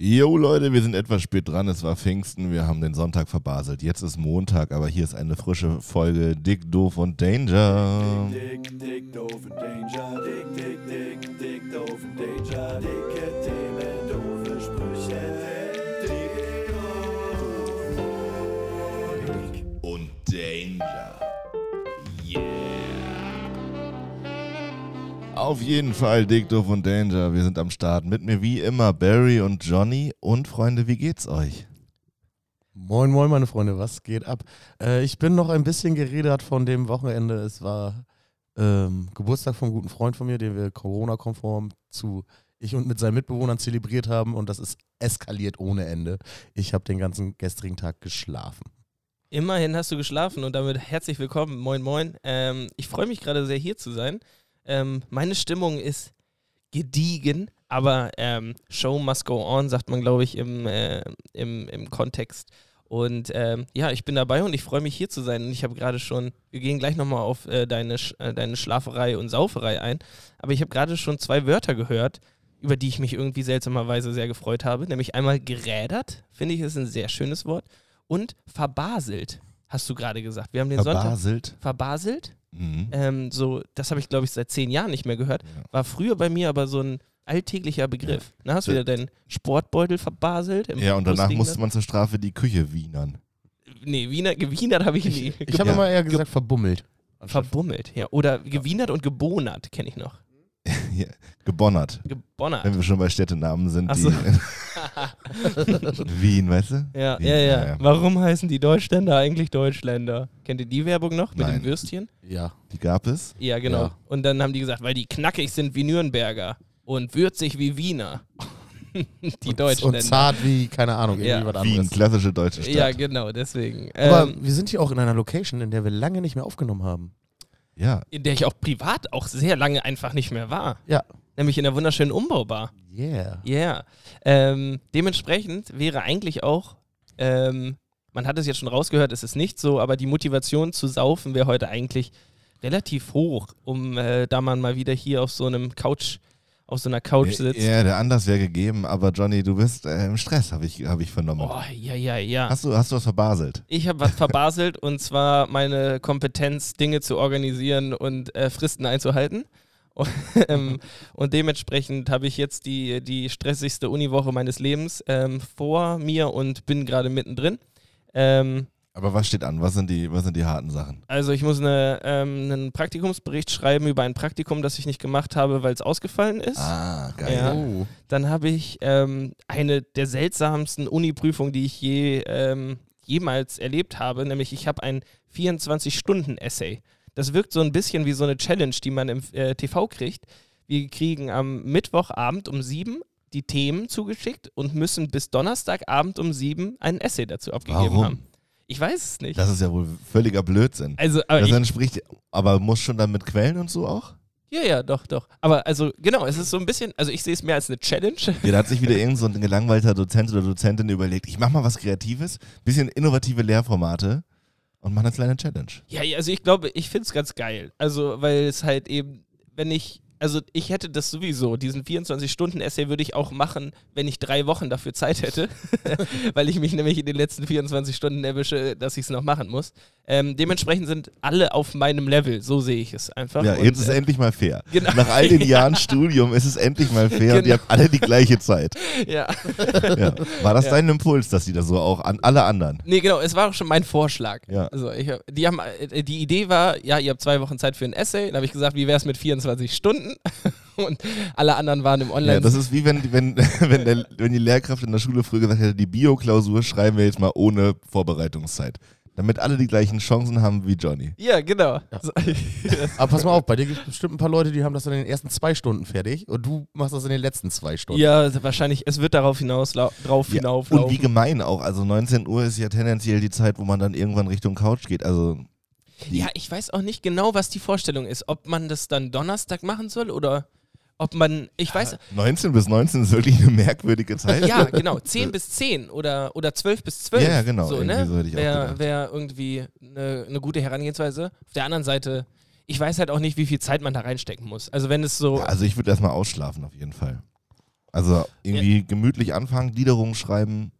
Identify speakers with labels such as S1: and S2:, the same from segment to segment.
S1: Jo Leute, wir sind etwas spät dran. Es war Pfingsten, wir haben den Sonntag verbaselt. Jetzt ist Montag, aber hier ist eine frische Folge Dick, Doof und Danger.
S2: Dick, dick, dick, doof und Danger. Dick, dick, dick, dick, doof und Danger. Dicke
S1: Auf jeden Fall Dick, Doof und Danger. Wir sind am Start. Mit mir wie immer Barry und Johnny. Und Freunde, wie geht's euch?
S3: Moin, moin, meine Freunde, was geht ab? Äh, ich bin noch ein bisschen geredet von dem Wochenende. Es war ähm, Geburtstag von einem guten Freund von mir, den wir Corona-konform zu ich und mit seinen Mitbewohnern zelebriert haben und das ist eskaliert ohne Ende. Ich habe den ganzen gestrigen Tag geschlafen.
S4: Immerhin hast du geschlafen und damit herzlich willkommen. Moin, moin. Ähm, ich freue mich gerade sehr, hier zu sein. Ähm, meine Stimmung ist gediegen, aber ähm, Show must go on, sagt man, glaube ich, im, äh, im, im Kontext. Und ähm, ja, ich bin dabei und ich freue mich, hier zu sein. Und ich habe gerade schon, wir gehen gleich nochmal auf äh, deine, Sch- äh, deine Schlaferei und Sauferei ein, aber ich habe gerade schon zwei Wörter gehört, über die ich mich irgendwie seltsamerweise sehr gefreut habe. Nämlich einmal gerädert, finde ich, ist ein sehr schönes Wort. Und verbaselt, hast du gerade gesagt. Wir haben den Sonntag
S1: Verbaselt. Mhm.
S4: Ähm, so, das habe ich, glaube ich, seit zehn Jahren nicht mehr gehört.
S1: Ja.
S4: War früher bei mir aber so ein alltäglicher Begriff. Na, hast du wieder deinen Sportbeutel verbaselt? im
S1: Ja, und danach
S4: liegen
S1: musste man zur Strafe die Küche wienern.
S4: Nee, Wiener, gewienert habe ich nie.
S3: Ich habe
S1: Ja.
S3: immer eher gesagt verbummelt.
S4: Verbummelt, ja. Oder gewienert und gebonert, kenne ich noch.
S1: Ja, gebonnert.
S4: Gebonnert.
S1: Wenn wir schon bei Städtenamen sind,
S4: Ach
S1: die
S4: so.
S1: Wien, weißt du?
S4: Ja,
S1: Wien,
S4: ja,
S1: ja,
S4: ja. Warum heißen die Deutschländer eigentlich Deutschländer? Kennt ihr die Werbung noch mit
S1: Nein.
S4: den Würstchen?
S3: Ja.
S1: Die gab es.
S4: Ja, genau.
S3: Ja.
S4: Und dann haben die gesagt, weil die knackig sind wie Nürnberger und würzig wie Wiener. die Deutschländer.
S3: Und zart wie, keine Ahnung, irgendwie
S4: Ja.
S3: was
S1: Wien,
S3: anderes.
S1: klassische deutsche Stadt.
S4: Ja, genau, deswegen.
S3: Aber
S4: Ähm,
S3: wir sind hier auch in einer Location, in der wir lange nicht mehr aufgenommen haben.
S1: Ja.
S4: in der ich auch privat auch sehr lange einfach nicht mehr war.
S3: Ja.
S4: Nämlich in der wunderschönen Umbaubar.
S3: Yeah.
S4: Yeah. Ähm, dementsprechend wäre eigentlich auch, ähm, man hat es jetzt schon rausgehört, es ist nicht so, aber die Motivation zu saufen wäre heute eigentlich relativ hoch, um äh, da man mal wieder hier auf so einem Couch, auf so einer Couch sitzt.
S1: Ja, der Anlass wäre gegeben, aber Johnny, du bist äh, im Stress, habe ich, hab ich vernommen.
S4: Oh, ja, ja, ja.
S1: Hast, du, hast du was verbaselt?
S4: Ich habe was verbaselt und zwar meine Kompetenz, Dinge zu organisieren und äh, Fristen einzuhalten. Und, ähm, und dementsprechend habe ich jetzt die, die stressigste Uniwoche meines Lebens ähm, vor mir und bin gerade mittendrin. Ähm,
S1: Aber was steht an? Was sind die, was sind die harten Sachen?
S4: also ich muss eine, ähm, einen Praktikumsbericht schreiben über ein Praktikum, das ich nicht gemacht habe, weil es ausgefallen ist.
S1: Ah, geil.
S4: Ja.
S3: Oh.
S4: Dann habe ich ähm, eine der seltsamsten Uni-Prüfungen, die ich je, ähm, jemals erlebt habe, nämlich ich habe ein 24-Stunden-Essay. Das wirkt so ein bisschen wie so eine Challenge, die man im äh, TV kriegt. Wir kriegen am Mittwochabend um sieben die Themen zugeschickt und müssen bis Donnerstagabend um sieben ein Essay dazu abgegeben
S1: Warum?
S4: haben. Ich weiß es nicht.
S1: Das ist ja wohl völliger Blödsinn.
S4: also, aber
S1: Das
S4: ich,
S1: entspricht, aber muss schon dann mit Quellen und so auch?
S4: ja, ja, doch, doch. Aber also, genau, es ist so ein bisschen, also ich sehe es mehr als eine Challenge.
S1: Ja, da hat sich wieder irgend so ein gelangweilter Dozent oder Dozentin überlegt, ich mach mal was Kreatives, bisschen innovative Lehrformate und mach eine kleine Challenge.
S4: Ja, ja, also ich glaube, ich finde es ganz geil. Also, weil es halt eben, wenn ich, also ich hätte das sowieso, diesen 24-Stunden-Essay würde ich auch machen, wenn ich drei Wochen dafür Zeit hätte, weil ich mich nämlich in den letzten 24 Stunden erwische, dass ich es noch machen muss. Ähm, dementsprechend sind alle auf meinem Level, so sehe ich es einfach.
S1: Ja,
S4: Und,
S1: jetzt ist
S4: äh,
S1: endlich mal fair.
S4: genau.
S1: Nach all den Jahren Studium ist es endlich mal fair und die
S4: Genau.
S1: haben alle die gleiche Zeit.
S4: ja.
S1: Ja. War das
S4: Ja.
S1: dein Impuls, dass die da so auch an alle anderen?
S4: Nee, genau, es war auch schon mein Vorschlag.
S1: Ja.
S4: Also ich, die, haben, äh, die Idee war, ja, ihr habt zwei Wochen Zeit für ein Essay. Dann habe ich gesagt, wie wäre es mit 24 Stunden? Und alle anderen waren im Online.
S1: Ja, das ist wie wenn, wenn, wenn, der, wenn die Lehrkraft in der Schule früher gesagt hätte, die Bio-Klausur schreiben wir jetzt mal ohne Vorbereitungszeit. Damit alle die gleichen Chancen haben wie Johnny.
S4: Ja, genau. So,
S3: Aber pass mal auf, bei dir gibt es bestimmt ein paar Leute, die haben das in den ersten zwei Stunden fertig und du machst das in den letzten zwei Stunden.
S4: ja, wahrscheinlich, es wird darauf hinaus drauf
S1: Ja,
S4: hinauflaufen.
S1: und wie gemein auch. Also 19 Uhr ist ja tendenziell die Zeit, wo man dann irgendwann Richtung Couch geht. Also
S4: ja, ich weiß auch nicht genau, was die Vorstellung ist. Ob man das dann Donnerstag machen soll oder ob man, ich weiß,
S1: 19 bis 19 ist wirklich eine merkwürdige Zeit.
S4: ja, genau, 10 bis 10 oder, oder 12 bis 12.
S1: Ja, ja, genau,
S4: So,
S1: irgendwie
S4: ne?
S1: so
S4: Wäre wär irgendwie eine, eine gute Herangehensweise. Auf der anderen Seite, ich weiß halt auch nicht, wie viel Zeit man da reinstecken muss. Also wenn es so,
S1: Ja, also ich würde erstmal ausschlafen auf jeden Fall. Also irgendwie gemütlich anfangen, Gliederungen schreiben.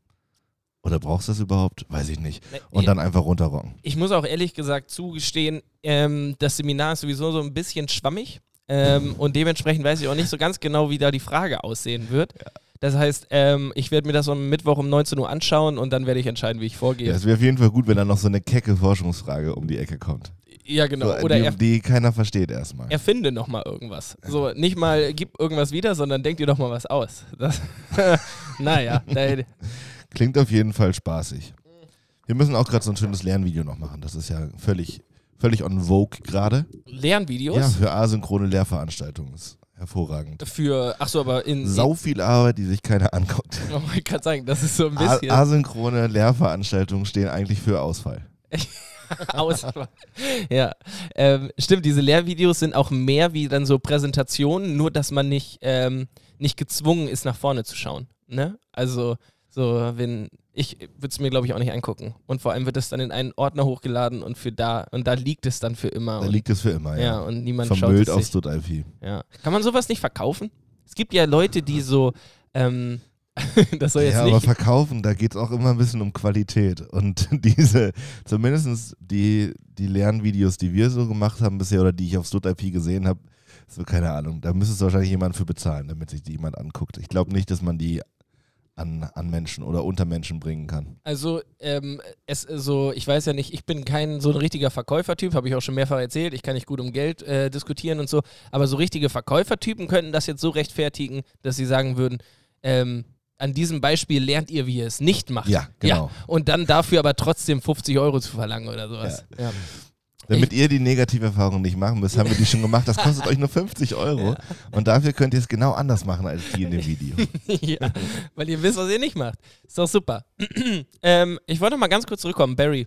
S1: Oder brauchst du das überhaupt? Weiß ich nicht.
S4: Ne,
S1: Und dann einfach runterrocken.
S4: Ich muss auch ehrlich gesagt zugestehen, ähm, das Seminar ist sowieso so ein bisschen schwammig ähm, und dementsprechend weiß ich auch nicht so ganz genau, wie da die Frage aussehen wird. Das heißt, ähm, ich werde mir das am Mittwoch um 19 Uhr anschauen und dann werde ich entscheiden, wie ich vorgehe.
S1: Ja, es wäre auf jeden Fall gut, wenn dann noch so eine kecke Forschungsfrage um die Ecke kommt.
S4: Ja, genau.
S1: So,
S4: Oder
S1: die, die keiner versteht erstmal.
S4: erfinde noch mal irgendwas. So, nicht mal gib irgendwas wieder, sondern denk dir doch mal was aus. Das, naja, da,
S1: Klingt auf jeden Fall spaßig. Wir müssen auch gerade so ein schönes Lernvideo noch machen. Das ist ja völlig, völlig on vogue gerade.
S4: Lernvideos
S1: Ja, für asynchrone Lehrveranstaltungen. Ist hervorragend.
S4: für, ach so, aber in,
S1: Sau viel Arbeit, die sich keiner anguckt.
S4: oh, ich kann sagen, das ist so ein
S1: A
S4: bisschen
S1: asynchrone Lehrveranstaltungen stehen eigentlich für Ausfall.
S4: Auswahl. Ja, ähm, stimmt, diese Lehrvideos sind auch mehr wie dann so Präsentationen, nur dass man nicht, ähm, nicht gezwungen ist, nach vorne zu schauen. Ne? Also, so, wenn, ich würde es mir, glaube ich, auch nicht angucken. Und vor allem wird es dann in einen Ordner hochgeladen und für da, und da liegt es dann für immer.
S1: Da
S4: und,
S1: liegt es für immer,
S4: ja.
S1: ja.
S4: und niemand
S1: Vermüllt
S4: schaut
S1: auf
S4: es sich.
S1: StudIP.
S4: Ja. Kann man sowas nicht verkaufen? Es gibt ja Leute, die so, ähm, das soll jetzt
S1: Ja, aber
S4: nicht.
S1: verkaufen, da geht es auch immer ein bisschen um Qualität. Und diese, zumindest die, die Lernvideos, die wir so gemacht haben bisher oder die ich auf StudIP gesehen habe, so keine Ahnung, da müsstest du wahrscheinlich jemand für bezahlen, damit sich die jemand anguckt. Ich glaube nicht, dass man die an, an Menschen oder unter Menschen bringen kann.
S4: Also, ähm, es so, ich weiß ja nicht, ich bin kein so ein richtiger Verkäufertyp, habe ich auch schon mehrfach erzählt. Ich kann nicht gut um Geld äh, diskutieren und so. Aber so richtige Verkäufertypen könnten das jetzt so rechtfertigen, dass sie sagen würden, ähm, an diesem Beispiel lernt ihr, wie ihr es nicht macht.
S1: Ja, genau.
S4: und dann dafür aber trotzdem 50 Euro zu verlangen oder sowas. Ja.
S1: Damit ihr die Negative-Erfahrung nicht machen müsst, haben wir die schon gemacht. Das kostet euch nur 50 Euro. Und dafür könnt ihr es genau anders machen als die in dem Video.
S4: ja, weil ihr wisst, was ihr nicht macht. Ist doch super. ähm, ich wollte noch mal ganz kurz zurückkommen. Barry,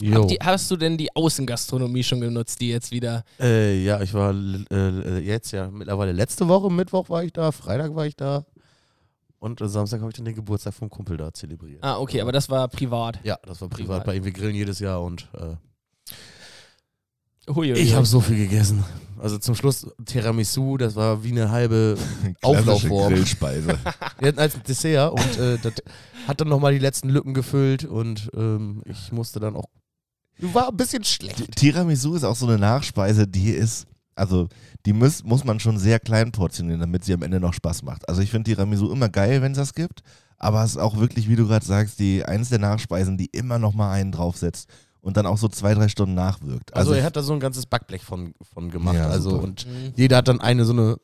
S4: ihr, hast du denn die Außengastronomie schon genutzt, die jetzt wieder
S3: Äh, ja, ich war äh, jetzt ja mittlerweile letzte Woche, Mittwoch war ich da, Freitag war ich da und äh, Samstag habe ich dann den Geburtstag vom Kumpel da zelebriert.
S4: Ah, okay, aber das war privat.
S3: Ja, das war privat
S4: Privat.
S3: bei ihm. Wir grillen jedes Jahr und äh,
S4: Huiuiui.
S3: ich habe so viel gegessen. Also zum Schluss Tiramisu, das war wie eine halbe Auflaufform.
S1: Grillspeise.
S3: Wir hatten als Dessert und äh, das hat dann nochmal die letzten Lücken gefüllt und ähm, ich musste dann auch. War ein bisschen schlecht.
S1: Tiramisu ist auch so eine Nachspeise, die ist, also die muss, muss man schon sehr klein portionieren, damit sie am Ende noch Spaß macht. Also ich finde Tiramisu immer geil, wenn es das gibt, aber es ist auch wirklich, wie du gerade sagst, die eins der Nachspeisen, die immer noch mal einen draufsetzt und dann auch so zwei, drei Stunden nachwirkt.
S3: Also,
S1: ich-
S3: er hat da so ein ganzes Backblech von, von gemacht.
S1: Ja,
S3: also
S1: super.
S3: und
S4: Mhm.
S3: jeder hat dann eine so eine.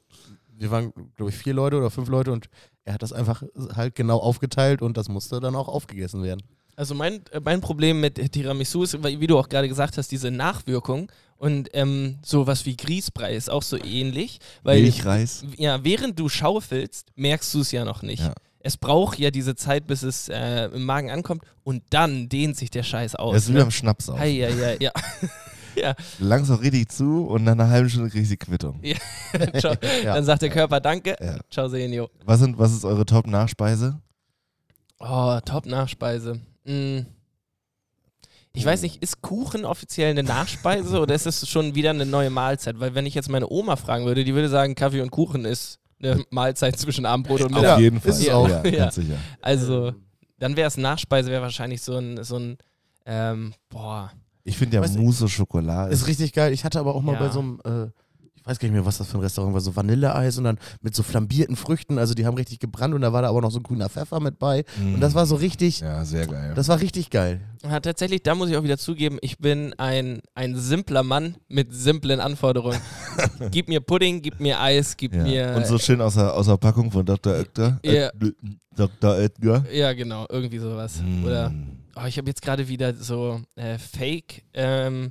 S3: Wir waren, glaube ich, vier Leute oder fünf Leute und er hat das einfach halt genau aufgeteilt und das musste dann auch aufgegessen werden.
S4: Also mein, äh, mein Problem mit Tiramisu ist, weil- wie du auch gerade gesagt hast, diese Nachwirkung und ähm, sowas wie Grießbrei ist auch so ähnlich, weil
S1: Milchreis.
S4: ja, während du schaufelst, merkst du es ja noch nicht.
S1: Ja.
S4: Es braucht ja diese Zeit, bis es äh, im Magen ankommt und dann dehnt sich der Scheiß aus.
S1: Das ist wie
S4: ne?
S1: beim Schnaps auch.
S4: Hei, hei, ja. ja.
S1: Langst auch richtig zu und nach einer halben Stunde kriegst du die Quittung.
S4: Ciao.
S3: Ja.
S4: Dann sagt der Körper Danke.
S1: Ja.
S4: Ciao, Senio.
S1: Was, sind, was ist eure Top-Nachspeise?
S4: Oh, Top-Nachspeise. Mm. Ich weiß nicht, ist Kuchen offiziell eine Nachspeise oder ist es schon wieder eine neue Mahlzeit? Weil wenn ich jetzt meine Oma fragen würde, die würde sagen, Kaffee und Kuchen ist eine Mahlzeit zwischen Abendbrot und
S1: Auf
S4: Mittag.
S1: jeden Fall.
S3: ist auch.
S1: Ja,
S4: Ja.
S1: ganz sicher.
S4: Also, dann wäre es Nachspeise, wäre wahrscheinlich so ein, so ein ähm, boah.
S1: Ich finde ja Mousse au Chocolat
S3: Ist richtig geil. Ich hatte aber auch mal
S4: Ja.
S3: bei so einem, äh, weiß gar nicht mehr, was das für ein Restaurant war, so Vanilleeis und dann mit so flambierten Früchten. Also die haben richtig gebrannt und da war da aber noch so grüner Pfeffer mit bei. Und das war so richtig,
S1: Ja, sehr geil.
S3: das war richtig geil.
S4: Ja, tatsächlich, da muss ich auch wieder zugeben, ich bin ein, ein simpler Mann mit simplen Anforderungen. gib mir Pudding, gib mir Eis, gib
S1: ja.
S4: mir.
S1: Und so schön aus der, aus der Packung von Dr. Oetker.
S4: Ja.
S1: Äh, Dr. Oetker.
S4: ja, genau, irgendwie sowas. Oder
S1: Mm.
S4: Oh, ich habe jetzt gerade wieder so äh, Fake, ähm,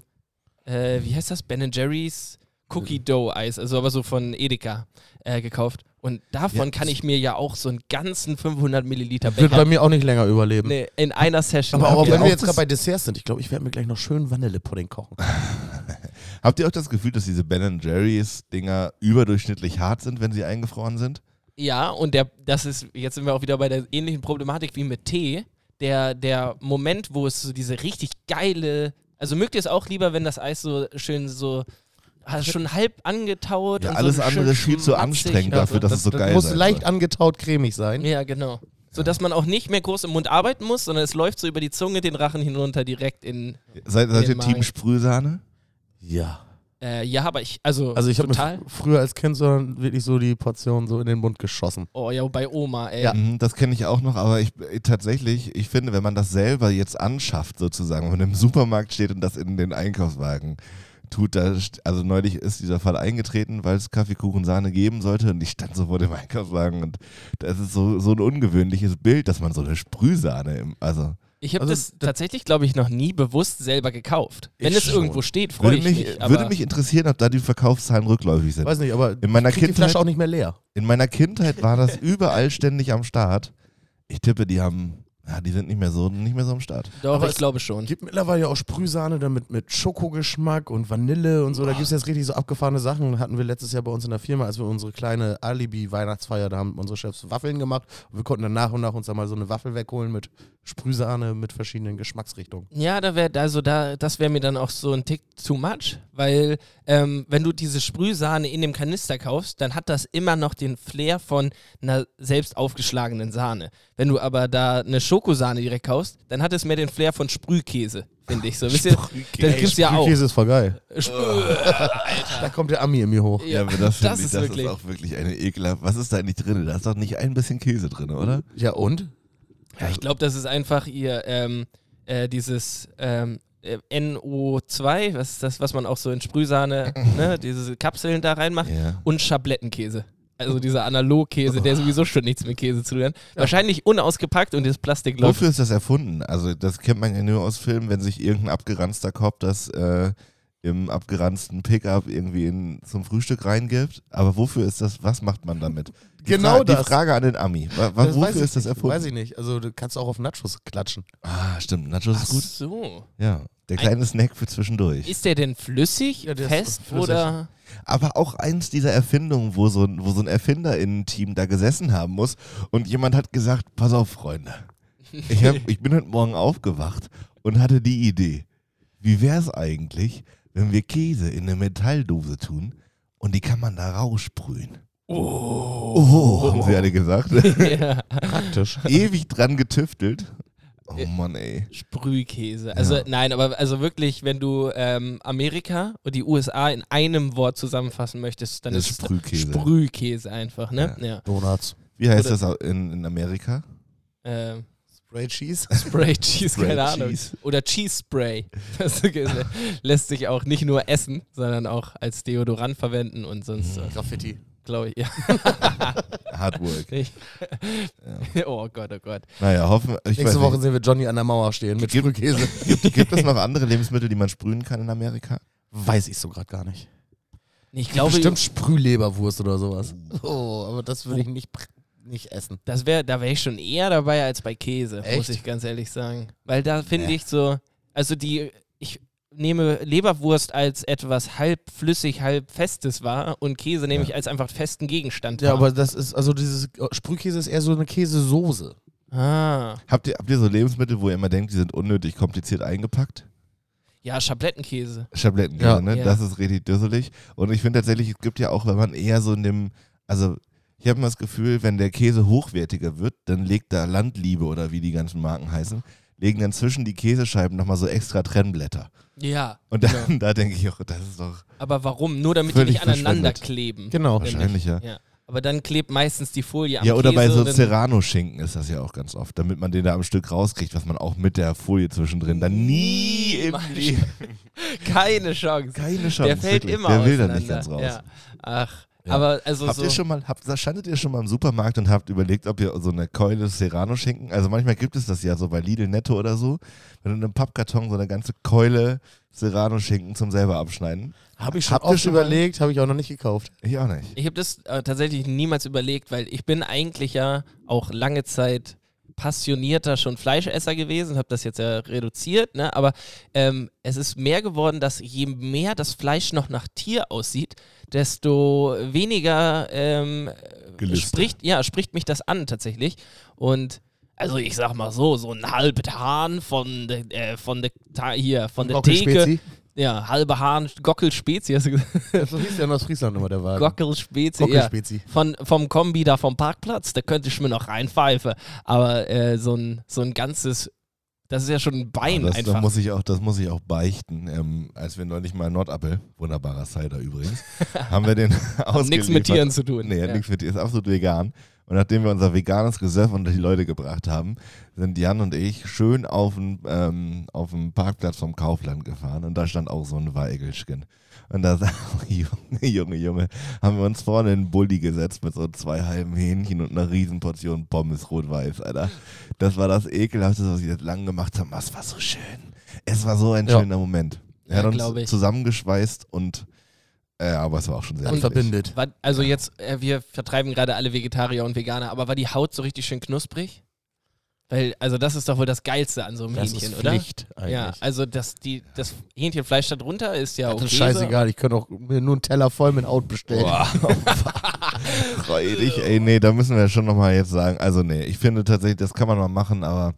S4: äh, wie heißt das? Ben Jerry's Cookie Dough Eis, also aber so von Edeka äh, gekauft. Und davon
S1: Ja,
S4: kann ich mir ja auch so einen ganzen 500 Milliliter
S3: Wird bei
S4: Becher
S3: mir auch nicht länger überleben.
S4: nee, in einer Session.
S3: Aber auch wenn wir jetzt gerade bei Desserts sind, ich glaube, ich werde mir gleich noch schön Vanillepudding kochen.
S1: Habt ihr auch das Gefühl, dass diese Ben Jerry's Dinger überdurchschnittlich hart sind, wenn sie eingefroren sind?
S4: Ja, und der, das ist, jetzt sind wir auch wieder bei der ähnlichen Problematik wie mit Tee. Der, der Moment, wo es so diese richtig geile, also mögt ihr es auch lieber, wenn das Eis so schön so Ah, schon halb angetaut.
S1: Ja,
S4: und
S1: alles
S4: so
S1: andere ist viel zu anstrengend dafür, dass es so geil
S3: muss
S1: sein
S3: leicht
S1: soll.
S3: angetaut cremig sein.
S4: Ja, genau. So dass man auch nicht mehr groß im Mund arbeiten muss, sondern es läuft so über die Zunge, den Rachen hinunter direkt in.
S1: Seid, seid ihr Team. Sprühsahne?
S3: Ja.
S4: Äh, ja, aber ich, also,
S3: Also ich habe
S4: total.
S3: mir früher als Kind so wirklich so die Portion so in den Mund geschossen.
S4: Oh ja, bei Oma, ey.
S3: Ja.
S1: Mhm, das kenne ich auch noch, aber ich äh, tatsächlich, ich finde, wenn man das selber jetzt anschafft, sozusagen, wenn man im Supermarkt steht und das in den Einkaufswagen tut, da, also neulich ist dieser Fall eingetreten, weil es Kaffeekuchen Sahne geben sollte und ich stand so vor dem Einkaufswagen und das ist so, so ein ungewöhnliches Bild, dass man so eine Sprühsahne im, also
S4: Ich habe
S3: Also,
S4: das tatsächlich, glaube ich, noch nie bewusst selber gekauft. Wenn es
S3: schon.
S4: irgendwo steht, freue
S1: würde
S4: ich
S1: mich,
S4: mich. Aber
S1: würde mich interessieren, ob da die Verkaufszahlen rückläufig sind.
S3: Weiß nicht, aber
S1: In meiner
S3: krieg die
S1: Kindheit,
S3: Flasche auch nicht mehr leer.
S1: in meiner Kindheit war das überall ständig am Start. Ich tippe, die haben, ja, die sind nicht mehr so, nicht mehr so am Start.
S4: doch,
S3: aber
S4: ich
S3: es-
S4: glaube schon.
S3: gibt mittlerweile ja auch Sprühsahne damit mit Schokogeschmack und Vanille und so. Da gibt es jetzt richtig so abgefahrene Sachen. Hatten wir letztes Jahr bei uns in der Firma, als wir unsere kleine Alibi-Weihnachtsfeier, da haben unsere Chefs Waffeln gemacht. Und wir konnten dann nach und nach uns da mal so eine Waffel wegholen mit Sprühsahne mit verschiedenen Geschmacksrichtungen.
S4: Ja, da wäre also da, das wäre mir dann auch so ein Tick too much, weil ähm, wenn du diese Sprühsahne in dem Kanister kaufst, dann hat das immer noch den Flair von einer selbst aufgeschlagenen Sahne. Wenn du aber da eine Schokosahne direkt kaufst, dann hat es mehr den Flair von Sprühkäse, finde ich so. Wisst ihr, das gibt's ja auch.
S3: Sprühkäse ist voll geil.
S4: Sprü-
S3: Da kommt der Ami in mir hoch.
S1: Ja, aber das, finde
S4: das
S1: ich,
S4: ist
S1: das
S4: wirklich-
S1: ist auch wirklich eine ekelhaft. Was ist da eigentlich drin? Da ist doch nicht ein bisschen Käse drin, oder?
S3: Ja, und?
S4: Ja, ich glaube, das ist einfach ihr ähm, äh, dieses ähm, äh, NO2, was ist das, was man auch so in Sprühsahne, ne, diese Kapseln da reinmacht,
S1: Ja.
S4: und Schablettenkäse. Also dieser Analogkäse, der sowieso schon nichts mit Käse zu tun hat. Wahrscheinlich unausgepackt und das Plastik läuft.
S1: Wofür ist das erfunden? Also, das kennt man ja nur aus Filmen, wenn sich irgendein abgeranzter Kopf das äh, im abgeranzten Pickup irgendwie in, zum Frühstück reingibt. Aber wofür ist das? Was macht man damit? Die
S3: Genau
S1: Fra
S3: das.
S1: Die Frage an den Ami.
S3: Weiß
S1: wofür
S3: ich
S1: ist das
S3: nicht.
S1: erfunden?
S3: Weiß ich nicht. Also du kannst auch auf Nachos klatschen.
S1: Ah, stimmt. Nachos
S4: Ach
S1: ist gut.
S4: so.
S1: Ja. Der kleine Snack für zwischendurch.
S4: Ist der denn flüssig,
S3: Ja, der
S4: fest
S3: flüssig.
S4: oder?
S1: Aber auch eins dieser Erfindungen, wo so ein, wo so ein Erfinderinnen-Team da gesessen haben muss und jemand hat gesagt, pass auf, Freunde. Ich, hab, ich bin heute Morgen aufgewacht und hatte die Idee, wie wäre es eigentlich, wenn wir Käse in eine Metalldose tun und die kann man da raussprühen. Oh, haben sie alle gesagt.
S4: ja.
S3: Praktisch.
S1: Ewig dran getüftelt. Oh Mann, ey.
S4: Sprühkäse. Also
S1: Ja.
S4: nein, aber also wirklich, wenn du ähm, Amerika und die USA in einem Wort zusammenfassen möchtest, dann
S1: Das
S4: ist
S1: Sprühkäse.
S4: Sprühkäse einfach, ne? Ja.
S3: Donuts.
S1: Wie heißt
S4: Oder-
S1: das in, in Amerika?
S4: Ähm,
S3: Spray Cheese.
S4: Spray Cheese,
S1: Spray
S4: keine Ahnung.
S1: Cheese.
S4: Oder Cheese Spray. Das lässt sich auch nicht nur essen, sondern auch als Deodorant verwenden und sonst,
S1: Mhm.
S3: Graffiti.
S4: Glaube ich, ja.
S1: Hard Work.
S4: Ich, oh Gott, oh Gott.
S1: Naja, hoffen ich weiß
S3: Nächste Woche
S1: nicht.
S3: sehen wir Johnny an der Mauer stehen mit
S1: Gibt-
S3: Sprühkäse.
S1: Gibt, gibt es noch andere Lebensmittel, die man sprühen kann in Amerika?
S3: Weiß ich so gerade gar nicht.
S4: Ich glaube,
S3: Bestimmt Sprühleberwurst oder sowas. Oh, aber das würde ich nicht, nicht essen.
S4: das wär, da wäre ich schon eher dabei als bei Käse, muss
S3: Echt?
S4: ich ganz ehrlich sagen. Weil da finde
S1: Ja.
S4: ich so, also die, nehme Leberwurst als etwas halb flüssig, halb festes wahr und Käse nehme
S1: Ja.
S4: ich als einfach festen Gegenstand
S3: Ja,
S4: wahr.
S3: aber das ist, also dieses Sprühkäse ist eher so eine Käsesoße.
S4: ah.
S1: Habt ihr, habt ihr so Lebensmittel, wo ihr immer denkt, die sind unnötig kompliziert eingepackt?
S4: Ja, Schablettenkäse.
S1: Schablettenkäse,
S3: Ja.
S1: ne?
S4: Ja.
S1: Das ist richtig düsselig. Und ich finde tatsächlich, es gibt ja auch, wenn man eher so in dem, also ich habe immer das Gefühl, wenn der Käse hochwertiger wird, dann legt da Landliebe oder wie die ganzen Marken heißen, legen dann zwischen die Käsescheiben nochmal so extra Trennblätter.
S4: Ja.
S1: Und dann,
S4: genau.
S1: da denke ich auch, das ist doch
S4: Aber warum? Nur damit die nicht aneinander kleben.
S3: Genau.
S1: Wahrscheinlich, ja.
S4: Ja. Aber dann klebt meistens die Folie am
S1: Ja, oder
S4: Käse.
S1: bei so Serrano-Schinken ist das ja auch ganz oft, damit man den da am Stück rauskriegt, was man auch mit der Folie zwischendrin dann nie im. Leben.
S4: Keine Chance.
S1: Keine Chance.
S4: Der fällt
S1: wirklich.
S4: immer
S1: Der will dann nicht ganz raus.
S4: Ja. Ach,
S1: Ja.
S4: aber also
S1: Habt
S4: so.
S1: ihr schon mal, habt, standet ihr schon mal im Supermarkt und habt überlegt, ob ihr so eine Keule Serrano-Schinken, also manchmal gibt es das ja so bei Lidl Netto oder so, wenn du in einem Pappkarton so eine ganze Keule Serrano-Schinken zum selber abschneiden.
S3: Habe ich schon
S1: Habt ihr
S3: oft
S1: schon
S3: überlegt, habe ich auch noch nicht gekauft.
S1: Ich auch nicht.
S4: Ich habe das äh, tatsächlich niemals überlegt, weil ich bin eigentlich ja auch lange Zeit passionierter schon Fleischesser gewesen, habe das jetzt ja reduziert, ne? aber ähm, es ist mehr geworden, dass je mehr das Fleisch noch nach Tier aussieht, desto weniger ähm, spricht, ja, spricht mich das an tatsächlich. Und also ich sag mal so, so ein halbes Hahn von der, äh, von der hier, von der Theke. Ja, halbe Hahn, Gockelspezi, hast du gesagt?
S3: So hieß ja in Ostfriesland immer der Wagen.
S4: Gockelspezi, ja.
S3: Gockelspezi.
S4: Von, vom Kombi da vom Parkplatz, da könnte ich mir noch reinpfeifen. Aber äh, so, ein, so ein ganzes, das ist ja schon ein Bein
S1: das,
S4: einfach.
S1: Das muss, ich auch, das muss ich auch beichten. Ähm, als wir neulich mal Nordappel, wunderbarer Cider übrigens, haben wir den ausgeliefert.
S4: Nichts mit Tieren zu tun.
S1: Nee,
S4: ja.
S1: nichts mit Tieren, ist absolut vegan. Und nachdem wir unser veganes Gesöff unter die Leute gebracht haben, sind Jan und ich schön auf den, ähm, auf den Parkplatz vom Kaufland gefahren und da stand auch so ein Weigelschkin. Und da Junge, Junge, Junge, haben wir uns vorne in den Bulli gesetzt mit so zwei halben Hähnchen und einer riesen Portion Pommes rot-weiß, Alter. Das war das ekelhafteste, was wir jetzt lang gemacht haben. Es war so schön. Es war so ein
S3: Ja.
S1: schöner Moment. Er
S4: Ja,
S1: hat uns
S4: ich.
S1: zusammengeschweißt und äh, aber es war auch schon sehr
S3: Und verbindet.
S4: War, also jetzt, äh, wir vertreiben gerade alle Vegetarier und Veganer, aber war die Haut so richtig schön knusprig? Weil, also das ist doch wohl das Geilste an so einem
S3: Das
S4: Hähnchen,
S3: ist
S4: oder?
S3: Pflicht eigentlich.
S4: Ja, also das, die, das Hähnchenfleisch da drunter ist ja
S3: das
S4: okay.
S3: ist scheißegal, ich könnte auch mir nur einen Teller voll mit Out bestellen.
S1: Boah. Freu dich, ey, nee, da müssen wir schon nochmal jetzt sagen. Also, nee, ich finde tatsächlich, das kann man mal machen, aber